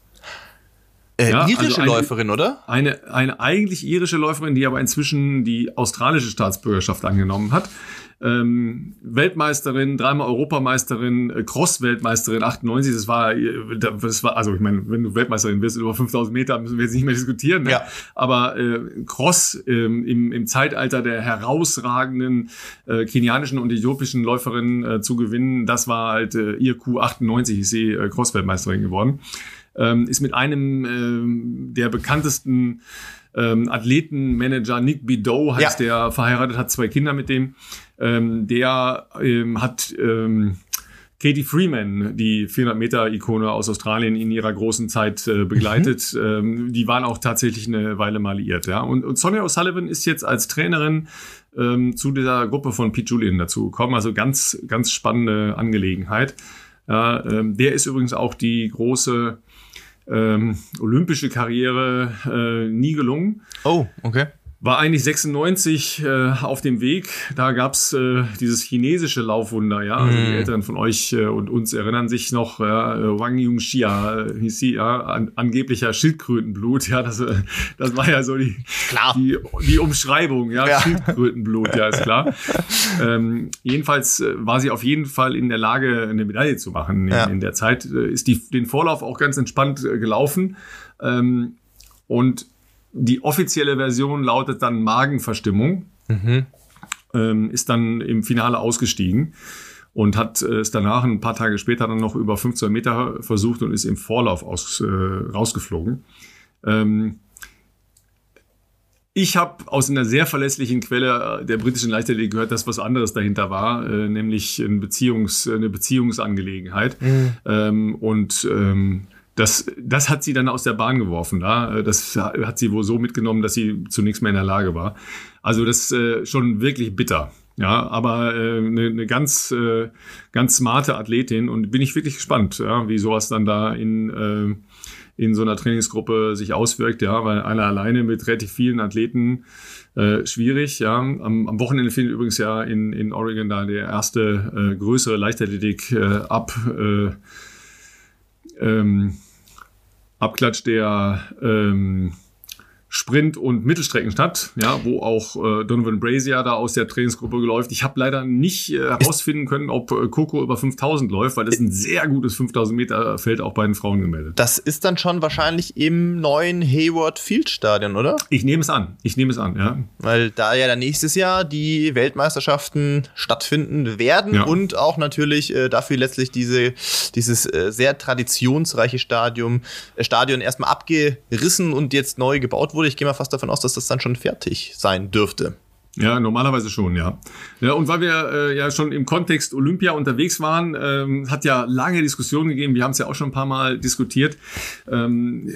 Äh, ja, irische also eine, Läuferin, oder? Eine, eine eigentlich irische Läuferin, die aber inzwischen die australische Staatsbürgerschaft angenommen hat ähm, Weltmeisterin, dreimal Europameisterin, äh, Cross-Weltmeisterin 98. Das war, äh, das war, also ich meine, wenn du Weltmeisterin wirst über 5000 Meter, müssen wir jetzt nicht mehr diskutieren. Ne? Ja. Aber äh, Cross ähm, im, im Zeitalter der herausragenden äh, kenianischen und äthiopischen Läuferinnen äh, zu gewinnen, das war halt äh, ihr Q98, ist sie äh, Cross-Weltmeisterin geworden. Ähm, ist mit einem äh, der bekanntesten ähm, Athletenmanager Nick Bidow heißt ja. der, verheiratet, hat zwei Kinder mit dem. Ähm, der ähm, hat ähm, Katie Freeman, die 400-Meter-Ikone aus Australien in ihrer großen Zeit äh, begleitet. Mhm. Ähm, die waren auch tatsächlich eine Weile mal liiert. Ja? Und, und Sonja O'Sullivan ist jetzt als Trainerin ähm, zu dieser Gruppe von Pete Julian dazu gekommen. Also ganz, ganz spannende Angelegenheit. Ja, ähm, der ist übrigens auch die große ähm, olympische Karriere äh, nie gelungen. Oh, okay war eigentlich 96 äh, auf dem Weg. Da gab's äh, dieses chinesische Laufwunder, ja. Also die mm. Älteren von euch äh, und uns erinnern sich noch, ja, äh, Wang Yongxia äh, hieß sie, ja, an, angeblicher Schildkrötenblut, ja. Das, äh, das war ja so die, klar. die, die Umschreibung, ja. ja. Schildkrötenblut, ja, ist klar. [laughs] ähm, jedenfalls äh, war sie auf jeden Fall in der Lage, eine Medaille zu machen. In, ja. in der Zeit äh, ist die, den Vorlauf auch ganz entspannt äh, gelaufen. Ähm, und die offizielle Version lautet dann Magenverstimmung. Mhm. Ähm, ist dann im Finale ausgestiegen und hat äh, es danach ein paar Tage später dann noch über 15 Meter versucht und ist im Vorlauf aus, äh, rausgeflogen. Ähm, ich habe aus einer sehr verlässlichen Quelle der britischen Leichtathletik gehört, dass was anderes dahinter war, äh, nämlich ein Beziehungs-, eine Beziehungsangelegenheit. Mhm. Ähm, und ähm, das, das hat sie dann aus der Bahn geworfen. Da. Das hat sie wohl so mitgenommen, dass sie zunächst mehr in der Lage war. Also das ist äh, schon wirklich bitter. Ja, aber äh, eine, eine ganz, äh, ganz smarte Athletin und bin ich wirklich gespannt, ja, wie sowas dann da in, äh, in so einer Trainingsgruppe sich auswirkt, ja, weil einer alleine mit relativ vielen Athleten äh, schwierig, ja. Am, am Wochenende findet übrigens ja in, in Oregon da der erste äh, größere Leichtathletik äh, ab. Äh, ähm, Abklatsch der ähm, Sprint- und Mittelstrecken statt, ja, wo auch äh, Donovan Brazier da aus der Trainingsgruppe läuft. Ich habe leider nicht äh, herausfinden können, ob äh, Coco über 5000 läuft, weil das ist ein sehr gutes 5000 Meter Feld auch bei den Frauen gemeldet. Das ist dann schon wahrscheinlich im neuen Hayward Field Stadion, oder? Ich nehme es an. Ich nehme es an, ja. Weil da ja dann nächstes Jahr die Weltmeisterschaften stattfinden werden ja. und auch natürlich äh, dafür letztlich diese, dieses äh, sehr traditionsreiche Stadion, äh, Stadion erstmal abgerissen und jetzt neu gebaut wurde wurde. Ich gehe mal fast davon aus, dass das dann schon fertig sein dürfte. Ja, normalerweise schon, ja. Ja, und weil wir äh, ja schon im Kontext Olympia unterwegs waren, ähm, hat ja lange Diskussionen gegeben, wir haben es ja auch schon ein paar Mal diskutiert, ähm,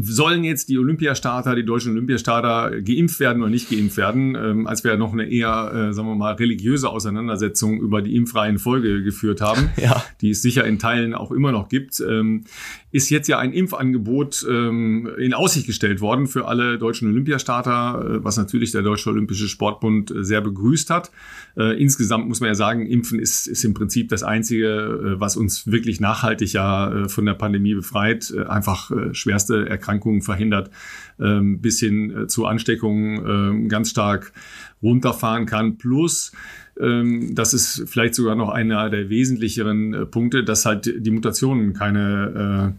sollen jetzt die Olympiastarter, die deutschen Olympiastarter geimpft werden oder nicht geimpft werden, ähm, als wir ja noch eine eher, äh, sagen wir mal, religiöse Auseinandersetzung über die impfreihen Folge geführt haben, [laughs] ja. die es sicher in Teilen auch immer noch gibt, ähm, ist jetzt ja ein Impfangebot ähm, in Aussicht gestellt worden für alle deutschen Olympiastarter, äh, was natürlich der Deutsche Olympische Sport Sportbund äh, sehr begrüßt hat. Äh, insgesamt muss man ja sagen, Impfen ist, ist im Prinzip das Einzige, äh, was uns wirklich nachhaltig ja äh, von der Pandemie befreit, äh, einfach äh, schwerste Erkrankungen verhindert, ähm, bis hin äh, zu Ansteckungen ähm, ganz stark runterfahren kann. Plus, das ist vielleicht sogar noch einer der wesentlicheren äh, Punkte, dass halt die Mutationen keine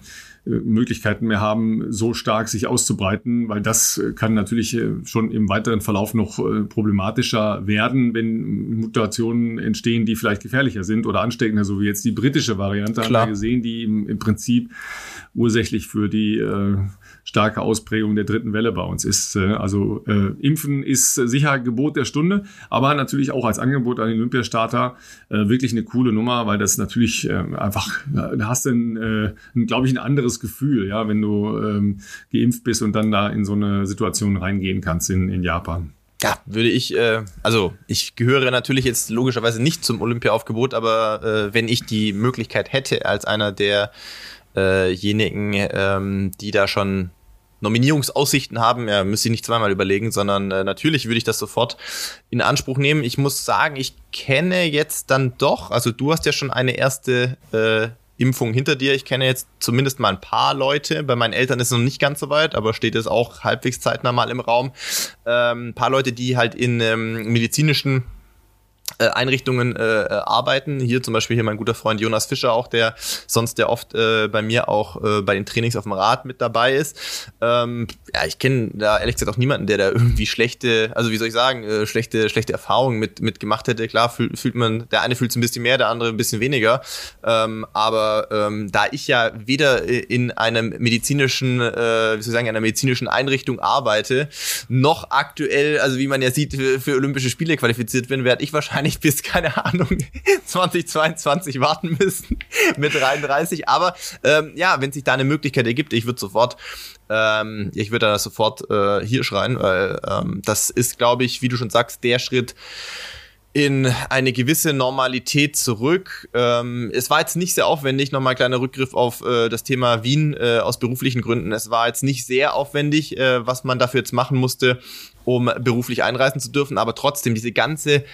äh, äh, Möglichkeiten mehr haben, so stark sich auszubreiten, weil das kann natürlich schon im weiteren Verlauf noch problematischer werden, wenn Mutationen entstehen, die vielleicht gefährlicher sind oder ansteckender, so wie jetzt die britische Variante Klar. haben wir gesehen, die im, Prinzip ursächlich für die starke Ausprägung der dritten Welle bei uns ist. Äh, also äh, Impfen ist sicher Gebot der Stunde, aber natürlich auch als Angebot an den Olympiastarter äh, wirklich eine coole Nummer, weil das natürlich äh, einfach, da hast du, ein, äh, glaube ich, ein anderes Gefühl, ja, wenn du ähm, geimpft bist und dann da in so eine Situation reingehen kannst in, in Japan. Ja, würde ich, äh, also ich gehöre natürlich jetzt logischerweise nicht zum Olympiaaufgebot, aber äh, wenn ich die Möglichkeit hätte, als einer derjenigen, äh ähm, die da schon Nominierungsaussichten haben, ja, müsste ich nicht zweimal überlegen, sondern äh, natürlich würde ich das sofort in Anspruch nehmen. Ich muss sagen, ich kenne jetzt dann doch, also du hast ja schon eine erste äh, Impfung hinter dir. Ich kenne jetzt zumindest mal ein paar Leute. Bei meinen Eltern ist es noch nicht ganz so weit, aber steht es auch halbwegs zeitnah mal im Raum. Ähm, ein paar Leute, die halt in ähm, medizinischen Einrichtungen äh, äh, arbeiten. Hier zum Beispiel hier mein guter Freund Jonas Fischer auch, der sonst ja oft äh, bei mir auch äh, bei den Trainings auf dem Rad mit dabei ist. Ähm, ja, ich kenne da ehrlich gesagt auch niemanden, der da irgendwie schlechte, also wie soll ich sagen, äh, schlechte, schlechte Erfahrungen mit, mit gemacht hätte. Klar fühlt, fühlt man, der eine fühlt es ein bisschen mehr, der andere ein bisschen weniger. Ähm, aber ähm, da ich ja weder in einem medizinischen, äh, wie soll ich sagen, einer medizinischen Einrichtung arbeite, noch aktuell, also wie man ja sieht, für, für Olympische Spiele qualifiziert bin, werde ich wahrscheinlich wahrscheinlich bis, keine Ahnung, [laughs] 2022 warten müssen [laughs] mit 33. Aber ähm, ja, wenn sich da eine Möglichkeit ergibt, ich würde sofort, ähm, ich würde da sofort äh, hier schreien, weil ähm, das ist, glaube ich, wie du schon sagst, der Schritt, in eine gewisse Normalität zurück. Ähm, es war jetzt nicht sehr aufwendig, nochmal ein kleiner Rückgriff auf äh, das Thema Wien äh, aus beruflichen Gründen. Es war jetzt nicht sehr aufwendig, äh, was man dafür jetzt machen musste, um beruflich einreisen zu dürfen, aber trotzdem diese ganze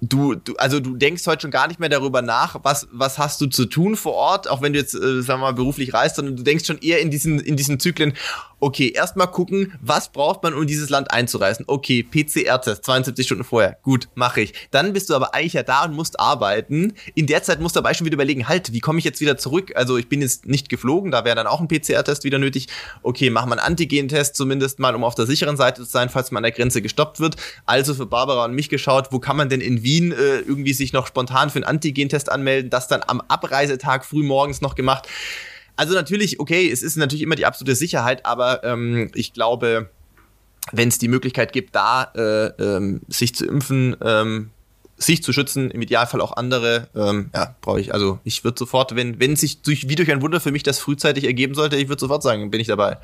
du, du, also du denkst heute schon gar nicht mehr darüber nach, was, was hast du zu tun vor Ort, auch wenn du jetzt, äh, sagen wir mal, beruflich reist, sondern du denkst schon eher in diesen, in diesen Zyklen, okay, erstmal gucken, was braucht man, um dieses Land einzureisen? Okay, PCR-Test, 72 Stunden vorher. Gut, mache ich. Dann bist du aber eigentlich ja da und musst arbeiten. In der Zeit musst du aber schon wieder überlegen, halt, wie komme ich jetzt wieder zurück? Also ich bin jetzt nicht geflogen, da wäre dann auch ein PCR-Test wieder nötig. Okay, mach mal einen Antigen-Test zumindest mal, um auf der sicheren Seite zu sein, falls man an der Grenze gestoppt wird. Also für Barbara und mich geschaut, wo kann man denn in Wien äh, irgendwie sich noch spontan für einen Antigen-Test anmelden? Das dann am Abreisetag früh morgens noch gemacht. Also natürlich, okay, es ist natürlich immer die absolute Sicherheit, aber ähm, ich glaube, wenn es die Möglichkeit gibt, da äh, ähm, sich zu impfen, ähm, sich zu schützen, im Idealfall auch andere, ähm, ja, brauche ich. Also ich würde sofort, wenn wenn sich durch, wie durch ein Wunder für mich das frühzeitig ergeben sollte, ich würde sofort sagen, bin ich dabei.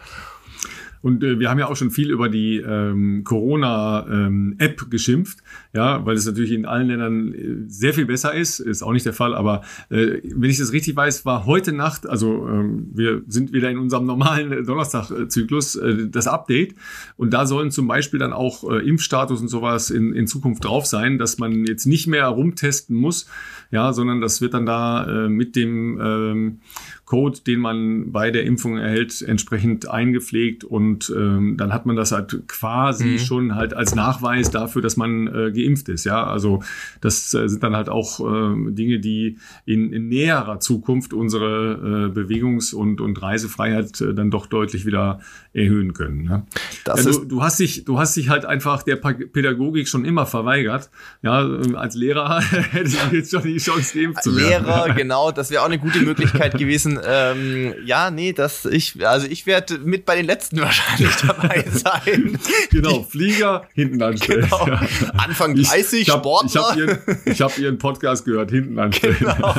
Und äh, wir haben ja auch schon viel über die ähm, Corona-App ähm, geschimpft, ja, weil es natürlich in allen Ländern äh, sehr viel besser ist. Ist auch nicht der Fall, aber äh, wenn ich das richtig weiß, war heute Nacht, also ähm, wir sind wieder in unserem normalen Donnerstag-Zyklus, äh, das Update. Und da sollen zum Beispiel dann auch äh, Impfstatus und sowas in, in Zukunft drauf sein, dass man jetzt nicht mehr rumtesten muss, ja, sondern das wird dann da äh, mit dem ähm, Code, den man bei der Impfung erhält, entsprechend eingepflegt und und ähm, dann hat man das halt quasi mhm. schon halt als Nachweis dafür, dass man äh, geimpft ist. Ja, also das äh, sind dann halt auch äh, Dinge, die in, in näherer Zukunft unsere äh, Bewegungs- und, und Reisefreiheit äh, dann doch deutlich wieder erhöhen können. Ne? Ja, du, du hast dich, du hast dich halt einfach der Pädagogik schon immer verweigert. Ja, als Lehrer [laughs] hätte ich jetzt schon die Chance geimpft zu werden. Lehrer, [laughs] genau, das wäre auch eine gute Möglichkeit gewesen. Ähm, ja, nee, das ich, also ich werde mit bei den letzten [laughs] wahrscheinlich dabei sein. genau, Flieger hinten anstellen. Genau. Ja. Anfang 30, ich, ich hab, Sportler. Ich habe ihren, hab ihren Podcast gehört, hinten anstellen. Genau.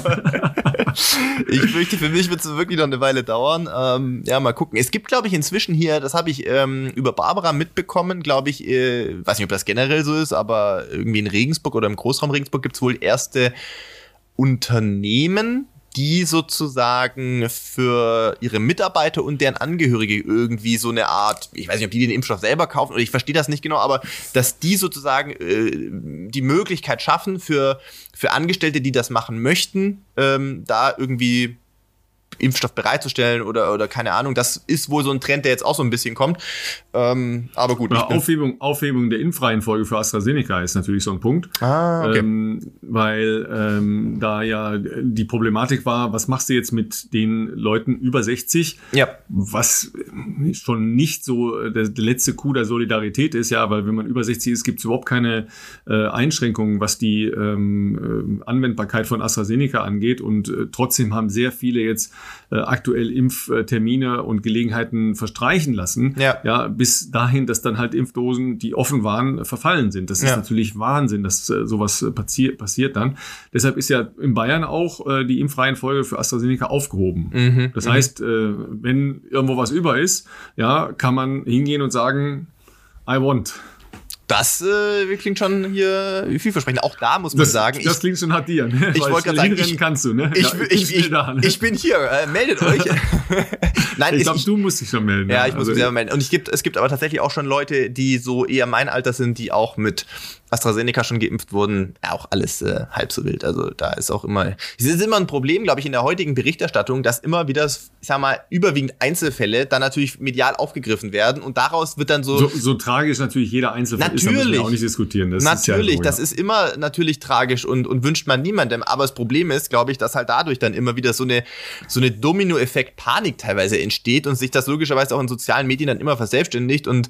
Ich fürchte, für mich wird es wirklich noch eine Weile dauern. Ähm, ja, mal gucken. Es gibt, glaube ich, inzwischen hier, das habe ich ähm, über Barbara mitbekommen, glaube ich, äh, weiß nicht, ob das generell so ist, aber irgendwie in Regensburg oder im Großraum Regensburg gibt es wohl erste Unternehmen, die sozusagen für ihre Mitarbeiter und deren Angehörige irgendwie so eine Art, ich weiß nicht, ob die den Impfstoff selber kaufen oder ich verstehe das nicht genau, aber dass die sozusagen äh, die Möglichkeit schaffen für, für Angestellte, die das machen möchten, ähm, da irgendwie Impfstoff bereitzustellen oder, oder keine Ahnung. Das ist wohl so ein Trend, der jetzt auch so ein bisschen kommt. Ähm, aber gut. Ja, Aufhebung, Aufhebung der Impfreihenfolge für AstraZeneca ist natürlich so ein Punkt. Ah, okay. Ähm, weil ähm, da ja die Problematik war, was machst du jetzt mit den Leuten über 60? Ja. Was schon nicht so der, der letzte Coup der Solidarität ist, ja, weil wenn man über 60 ist, gibt es überhaupt keine äh, Einschränkungen, was die ähm, äh, Anwendbarkeit von AstraZeneca angeht. Und äh, trotzdem haben sehr viele jetzt äh, aktuell Impftermine und Gelegenheiten verstreichen lassen. Ja. ja, bis dahin, dass dann halt Impfdosen, die offen waren, verfallen sind. Das ist ja. natürlich Wahnsinn, dass äh, sowas äh, passiert, passiert dann. Deshalb ist ja in Bayern auch äh, die Impfreihenfolge für AstraZeneca aufgehoben. Mhm. Das mhm. heißt, äh, wenn irgendwo was über ist, ja, kann man hingehen und sagen, I want. Das äh, klingt schon hier vielversprechend. Auch da muss man das, sagen. Das ich, klingt schon hart dir. Ne? Ich wollte gerade sagen, ich, kannst du, ne? Ich, ja, ich, ich, da, ne? ich, bin hier. Äh, meldet euch. [laughs] Nein, ich glaube, du musst dich schon melden. Ja, ich muss also, mich selber melden. Und ich gibt, es gibt aber tatsächlich auch schon Leute, die so eher mein Alter sind, die auch mit AstraZeneca schon geimpft wurden, ja, auch alles äh, halb so wild. Also da ist auch immer, es ist immer ein Problem, glaube ich, in der heutigen Berichterstattung, dass immer wieder, ich sag mal, überwiegend Einzelfälle dann natürlich medial aufgegriffen werden und daraus wird dann so. So, so tragisch natürlich jeder Einzelfall natürlich, ist, da auch nicht diskutieren. Das natürlich, ist ja so, das ist immer natürlich tragisch und, und wünscht man niemandem. Aber das Problem ist, glaube ich, dass halt dadurch dann immer wieder so eine, so eine Domino-Effekt Panik teilweise entsteht und sich das logischerweise auch in sozialen Medien dann immer verselbstständigt und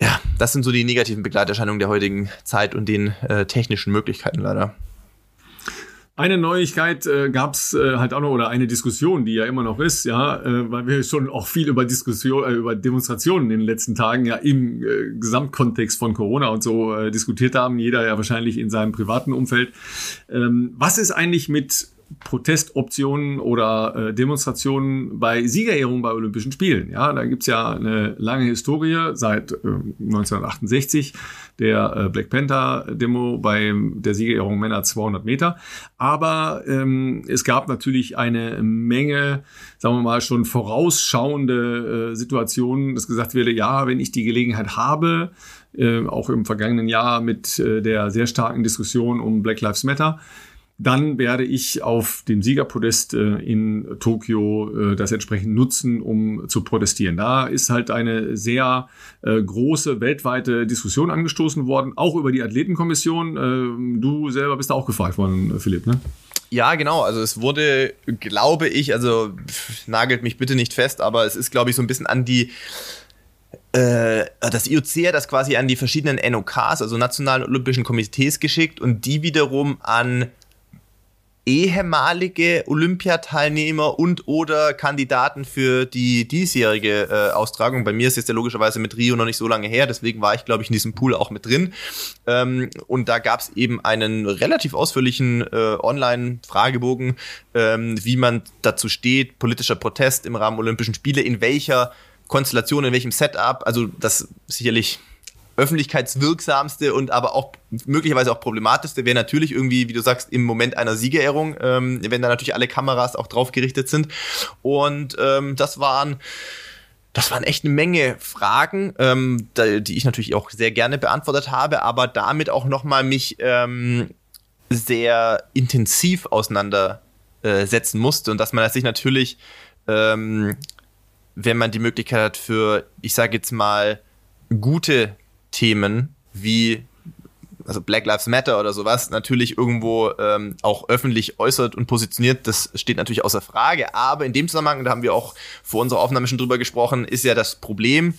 ja, das sind so die negativen Begleiterscheinungen der heutigen Zeit und den äh, technischen Möglichkeiten leider. Eine Neuigkeit äh, gab es äh, halt auch noch oder eine Diskussion, die ja immer noch ist, ja, äh, weil wir schon auch viel über Diskussion, äh, über Demonstrationen in den letzten Tagen ja im äh, Gesamtkontext von Corona und so äh, diskutiert haben. Jeder ja wahrscheinlich in seinem privaten Umfeld. Ähm, was ist eigentlich mit Protestoptionen oder äh, Demonstrationen bei Siegerehrungen bei Olympischen Spielen. Ja, da gibt's ja eine lange Historie seit äh, 1968 der äh, Black Panther Demo bei der Siegerehrung Männer 200 Meter. Aber ähm, es gab natürlich eine Menge, sagen wir mal, schon vorausschauende äh, Situationen, dass gesagt wurde, ja, wenn ich die Gelegenheit habe, äh, auch im vergangenen Jahr mit äh, der sehr starken Diskussion um Black Lives Matter, dann werde ich auf dem Siegerpodest äh, in Tokio äh, das entsprechend nutzen, um zu protestieren. Da ist halt eine sehr äh, große weltweite Diskussion angestoßen worden, auch über die Athletenkommission. Ähm, du selber bist da auch gefragt worden, Philipp, ne? Ja, genau. Also es wurde, glaube ich, also nagelt mich bitte nicht fest, aber es ist, glaube ich, so ein bisschen an die das IOC hat das quasi an die verschiedenen NOKs, also Nationalen Olympischen Komitees geschickt und die wiederum an ehemalige Olympiateilnehmer und oder Kandidaten für die diesjährige äh, Austragung. Bei mir ist jetzt ja logischerweise mit Rio noch nicht so lange her, deswegen war ich, glaube ich, in diesem Pool auch mit drin. Ähm, und da gab es eben einen relativ ausführlichen äh, Online-Fragebogen, ähm, wie man dazu steht, politischer Protest im Rahmen Olympischen Spiele, in welcher Konstellation, in welchem Setup. Also das sicherlich öffentlichkeitswirksamste und aber auch möglicherweise auch problematischste wäre natürlich irgendwie, wie du sagst, im Moment einer Siegerehrung, ähm, wenn da natürlich alle Kameras auch drauf gerichtet sind. Und ähm, das waren das waren echt eine Menge Fragen, ähm, die ich natürlich auch sehr gerne beantwortet habe, aber damit auch nochmal mich ähm, sehr intensiv auseinandersetzen musste und dass man sich natürlich ähm, wenn man die Möglichkeit hat für, ich sage jetzt mal, gute Themen wie also Black Lives Matter oder sowas, natürlich irgendwo ähm, auch öffentlich äußert und positioniert, das steht natürlich außer Frage. Aber in dem Zusammenhang, da haben wir auch vor unserer Aufnahme schon drüber gesprochen, ist ja das Problem,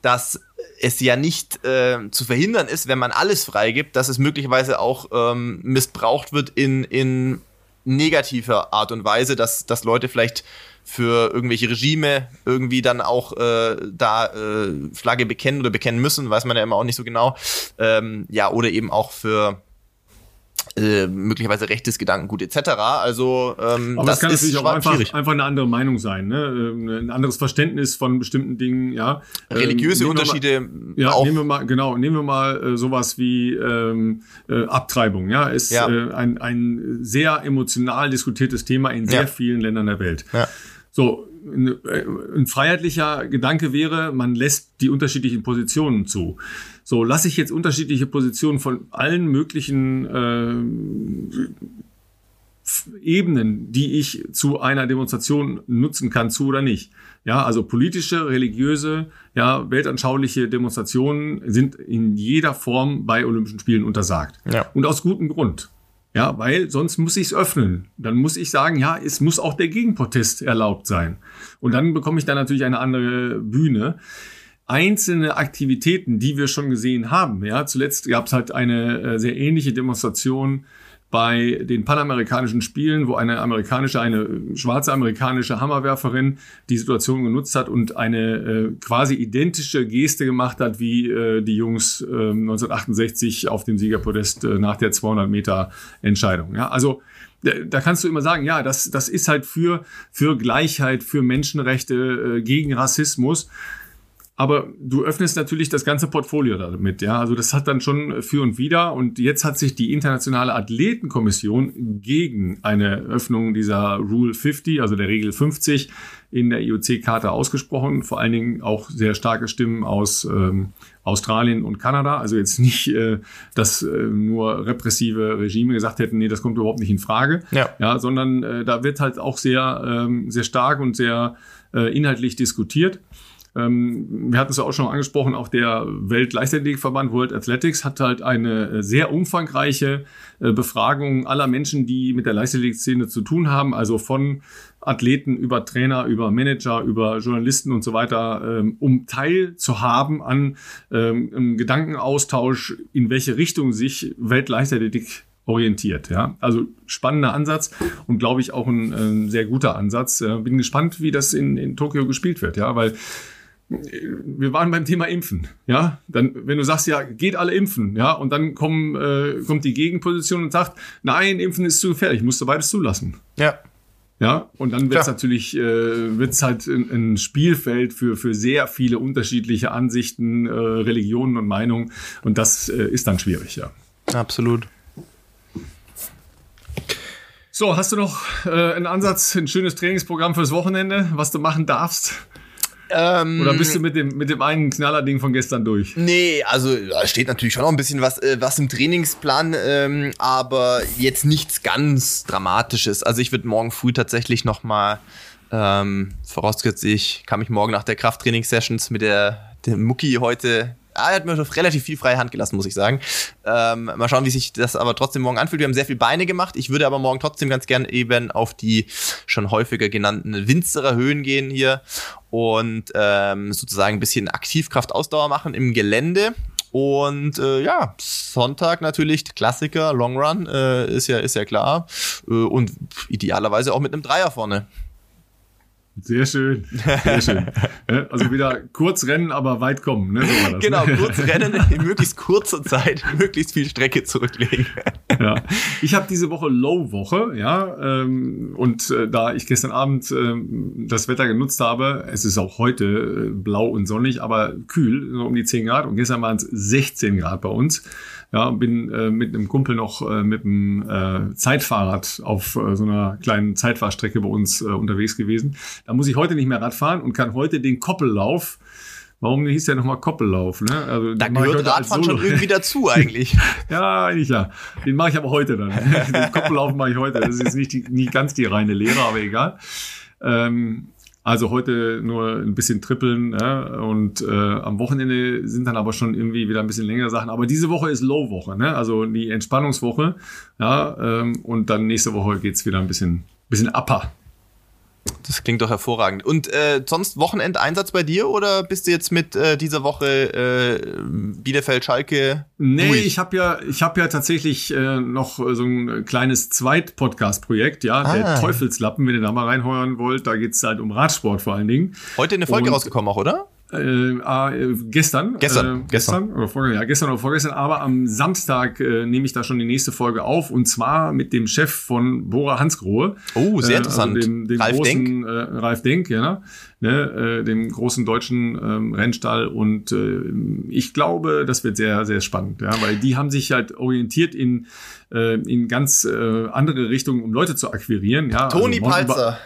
dass es ja nicht äh, zu verhindern ist, wenn man alles freigibt, dass es möglicherweise auch ähm, missbraucht wird in, in negativer Art und Weise, dass, dass Leute vielleicht für irgendwelche Regime irgendwie dann auch äh, da äh, Flagge bekennen oder bekennen müssen, weiß man ja immer auch nicht so genau. Ähm, ja, oder eben auch für äh, möglicherweise rechtes Gedankengut etc. Also ähm, Aber das kann natürlich auch einfach, einfach eine andere Meinung sein, ne? Ähm, ein anderes Verständnis von bestimmten Dingen, ja. Religiöse ähm, Unterschiede. Mal, ja, auch. nehmen wir mal genau, nehmen wir mal äh, sowas wie ähm, äh, Abtreibung, ja, ist ja. Äh, ein ein sehr emotional diskutiertes Thema in sehr ja. vielen Ländern der Welt. Ja. So, ein freiheitlicher Gedanke wäre, man lässt die unterschiedlichen Positionen zu. So, lasse ich jetzt unterschiedliche Positionen von allen möglichen äh, Ebenen, die ich zu einer Demonstration nutzen kann, zu oder nicht. Ja, also politische, religiöse, ja, weltanschauliche Demonstrationen sind in jeder Form bei Olympischen Spielen untersagt. Ja. Und aus gutem Grund. Ja, weil sonst muss ich es öffnen. Dann muss ich sagen, ja, es muss auch der Gegenprotest erlaubt sein. Und dann bekomme ich da natürlich eine andere Bühne. Einzelne Aktivitäten, die wir schon gesehen haben, ja, zuletzt gab es halt eine äh, sehr ähnliche Demonstration bei den Panamerikanischen Spielen, wo eine amerikanische, eine schwarze amerikanische Hammerwerferin die Situation genutzt hat und eine äh, quasi identische Geste gemacht hat, wie äh, die Jungs äh, 1968 auf dem Siegerpodest äh, nach der 200 Meter Entscheidung. Ja, also da kannst du immer sagen, ja, das, das ist halt für, für Gleichheit, für Menschenrechte, äh, gegen Rassismus. Aber du öffnest natürlich das ganze Portfolio damit, ja. Also das hat dann schon für und wieder. Und jetzt hat sich die internationale Athletenkommission gegen eine Öffnung dieser Rule 50, also der Regel 50 in der IOC-Karte ausgesprochen. Vor allen Dingen auch sehr starke Stimmen aus ähm, Australien und Kanada. Also jetzt nicht, äh, dass äh, nur repressive Regime gesagt hätten, nee, das kommt überhaupt nicht in Frage. Ja. ja sondern äh, da wird halt auch sehr, ähm, sehr stark und sehr äh, inhaltlich diskutiert. Ähm, wir hatten es ja auch schon angesprochen, auch der Weltleichtathletikverband World Athletics hat halt eine äh, sehr umfangreiche äh, Befragung aller Menschen, die mit der Leichtathletikszene zu tun haben, also von Athleten über Trainer, über Manager, über Journalisten und so weiter, ähm, um teilzuhaben an ähm, Gedankenaustausch, in welche Richtung sich Weltleichtathletik orientiert. Ja, also spannender Ansatz und glaube ich auch ein, ein sehr guter Ansatz. Äh, bin gespannt, wie das in, in Tokio gespielt wird. Ja, weil wir waren beim Thema Impfen, ja, dann, wenn du sagst, ja, geht alle impfen, ja, und dann kommen, äh, kommt die Gegenposition und sagt, nein, Impfen ist zu gefährlich, musst du beides zulassen. Ja. Ja, und dann wird es natürlich, äh, wird es halt ein, Spielfeld für, für sehr viele unterschiedliche Ansichten, äh, Religionen und Meinungen. Und das äh, ist dann schwierig, ja. Absolut. So, hast du noch äh, einen Ansatz, ein schönes Trainingsprogramm fürs Wochenende, was du machen darfst? Ähm, Oder bist du mit dem, mit dem einen Knallerding von gestern durch? Nee, also da steht natürlich schon noch ein bisschen was, äh, was im Trainingsplan, ähm, aber jetzt nichts ganz Dramatisches. Also ich würde morgen früh tatsächlich nochmal, ähm, vorausgesetzt ich kann mich morgen nach der Krafttrainingssessions mit der, der Mucki heute er hat mir relativ viel freie Hand gelassen, muss ich sagen. Ähm, mal schauen, wie sich das aber trotzdem morgen anfühlt. Wir haben sehr viel Beine gemacht. Ich würde aber morgen trotzdem ganz gern eben auf die schon häufiger genannten Winzerer Höhen gehen hier und ähm, sozusagen ein bisschen Aktivkraft-Ausdauer machen im Gelände. Und äh, ja, Sonntag natürlich Klassiker, Long Run, äh, ist ja ist ja klar. Äh, und idealerweise auch mit einem Dreier vorne. Sehr schön, sehr schön. [laughs] Also wieder kurz rennen, aber weit kommen. Ne? So das, genau, ne? kurz rennen, [laughs] in möglichst kurzer Zeit [laughs] möglichst viel Strecke zurücklegen. Ja. Ich habe diese Woche Low-Woche, ja, ähm, und äh, da ich gestern Abend äh, das Wetter genutzt habe, es ist auch heute äh, blau und sonnig, aber kühl, so um die 10 Grad und gestern waren es 16 Grad bei uns. Ja, bin äh, mit einem Kumpel noch äh, mit einem äh, Zeitfahrrad auf äh, so einer kleinen Zeitfahrstrecke bei uns äh, unterwegs gewesen. Da muss ich heute nicht mehr Radfahren und kann heute den Koppellauf Warum hieß der nochmal Koppellauf? Ne? Also, da gehört Radfahren schon irgendwie dazu [laughs] eigentlich. ja, eigentlich ja. Den mache ich aber heute dann. [laughs] den Koppellauf mache ich heute. Das ist jetzt nicht, die, nicht ganz die reine Lehre, aber egal. Ähm, Also heute nur ein bisschen trippeln ja, und äh, am Wochenende sind dann aber schon irgendwie wieder ein bisschen längere Sachen. Aber diese Woche ist Low-Woche, ne? also die Entspannungswoche. Ja, ähm, und dann nächste Woche geht's wieder ein bisschen, bisschen upper. Das klingt doch hervorragend. Und äh, sonst Wochenendeinsatz bei dir oder bist du jetzt mit äh, dieser Woche äh, Bielefeld-Schalke? Nee, durch? ich habe ja, ich habe ja tatsächlich äh, noch so ein kleines Zweit-Podcast-Projekt, ja, ah. der Teufelslappen, wenn ihr da mal reinheuern wollt. Da geht's halt um Radsport vor allen Dingen. Heute eine Folge Und, rausgekommen auch, oder? Äh, ah, äh, gestern. Gestern. Äh, gestern. Oder vorgestern, ja, gestern oder vorgestern. Aber am Samstag äh, nehme ich da schon die nächste Folge auf. Und zwar mit dem Chef von Bora Hansgrohe. Oh, sehr interessant. Also dem, dem Ralf großen, Denk. Äh, Ralf Denk, ja. Ne, äh, dem großen deutschen ähm, Rennstall. Und äh, ich glaube, das wird sehr, sehr spannend. Ja, weil die haben sich halt orientiert in, äh, in ganz äh, andere Richtungen, um Leute zu akquirieren. Ja, Toni also Palzer.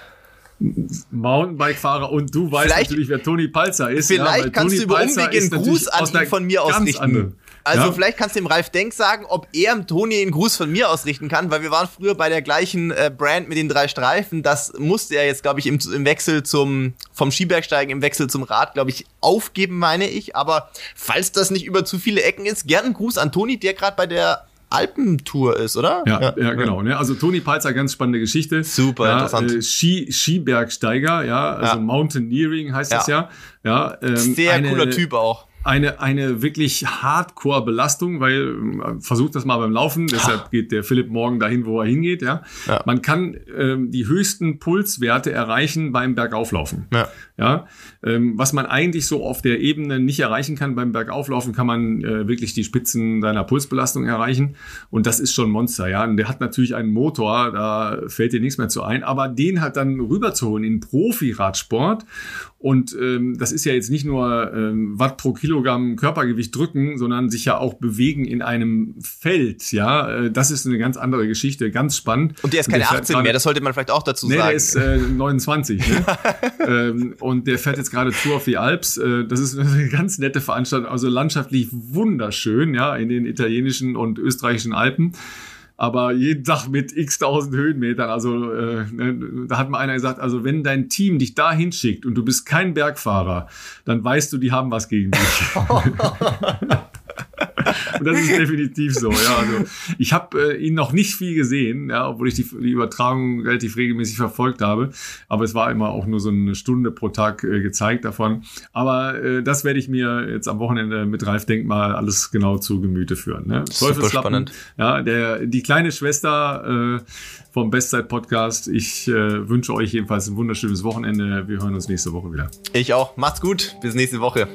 Mountainbike-Fahrer und du weißt vielleicht, natürlich, wer Toni Palzer ist. Vielleicht ja, kannst Toni du über Umweg einen Gruß an ihn von mir ausrichten. Andere. Also ja? vielleicht kannst du dem Ralf Denk sagen, ob er dem Toni einen Gruß von mir ausrichten kann, weil wir waren früher bei der gleichen äh, Brand mit den drei Streifen. Das musste er jetzt, glaube ich, im, im, Wechsel zum vom Skibergsteigen im Wechsel zum Rad, glaube ich, aufgeben, meine ich. Aber falls das nicht über zu viele Ecken ist, gern einen Gruß an Toni, der gerade bei der Alpentour ist, oder? Ja, ja, ja genau. Ne? Also Toni Palzer, ganz spannende Geschichte. Super ja, interessant. Äh, Ski, Skibergsteiger, ja, also ja. Mountaineering heißt das ja. Ja, ähm, Sehr eine, cooler Typ auch eine, eine wirklich Hardcore-Belastung, weil äh, versucht das mal beim Laufen, deshalb geht der Philipp morgen dahin, wo er hingeht. Ja, ja. man kann ähm, die höchsten Pulswerte erreichen beim Bergauflaufen. Ja, ja ähm, was man eigentlich so auf der Ebene nicht erreichen kann beim Bergauflaufen, kann man äh, wirklich die Spitzen seiner Pulsbelastung erreichen und das ist schon Monster. Ja, und der hat natürlich einen Motor, da fällt dir nichts mehr zu ein, aber den halt dann rüberzuholen in Profi-Radsport und ähm, das ist ja jetzt nicht nur ähm, Watt pro Kilogramm Körpergewicht drücken, sondern sich ja auch bewegen in einem Feld. Ja, äh, das ist eine ganz andere Geschichte, ganz spannend. Und der ist keine der 18 grade, mehr, das sollte man vielleicht auch dazu nee, sagen. Der ist äh, 29. ne? [laughs] ähm, und der fährt jetzt gerade Tour auf die Alps. Äh, das ist [laughs] eine ganz nette Veranstaltung, also landschaftlich wunderschön, ja, in den italienischen und österreichischen Alpen aber jeden Tag mit x tausend Höhenmetern. Also äh, ne, da hat mal einer gesagt, also wenn dein Team dich da hinschickt und du bist kein Bergfahrer, dann weißt du, die haben was gegen dich. [laughs] [laughs] Und [laughs] das ist definitiv so. Ja, also ich habe äh, ihn noch nicht viel gesehen, ja, obwohl ich die, die Übertragung relativ regelmäßig verfolgt habe. Aber es war immer auch nur so eine Stunde pro Tag äh, gezeigt davon. Aber äh, das werde ich mir jetzt am Wochenende mit Ralf Denkmal alles genau zu Gemüte führen. Ne? Super spannend. Ja, der die kleine Schwester äh, vom Bestzeit Podcast. Ich äh, wünsche euch jedenfalls ein wunderschönes Wochenende. Wir hören uns nächste Woche wieder. Ich auch. Macht's gut. Bis nächste Woche.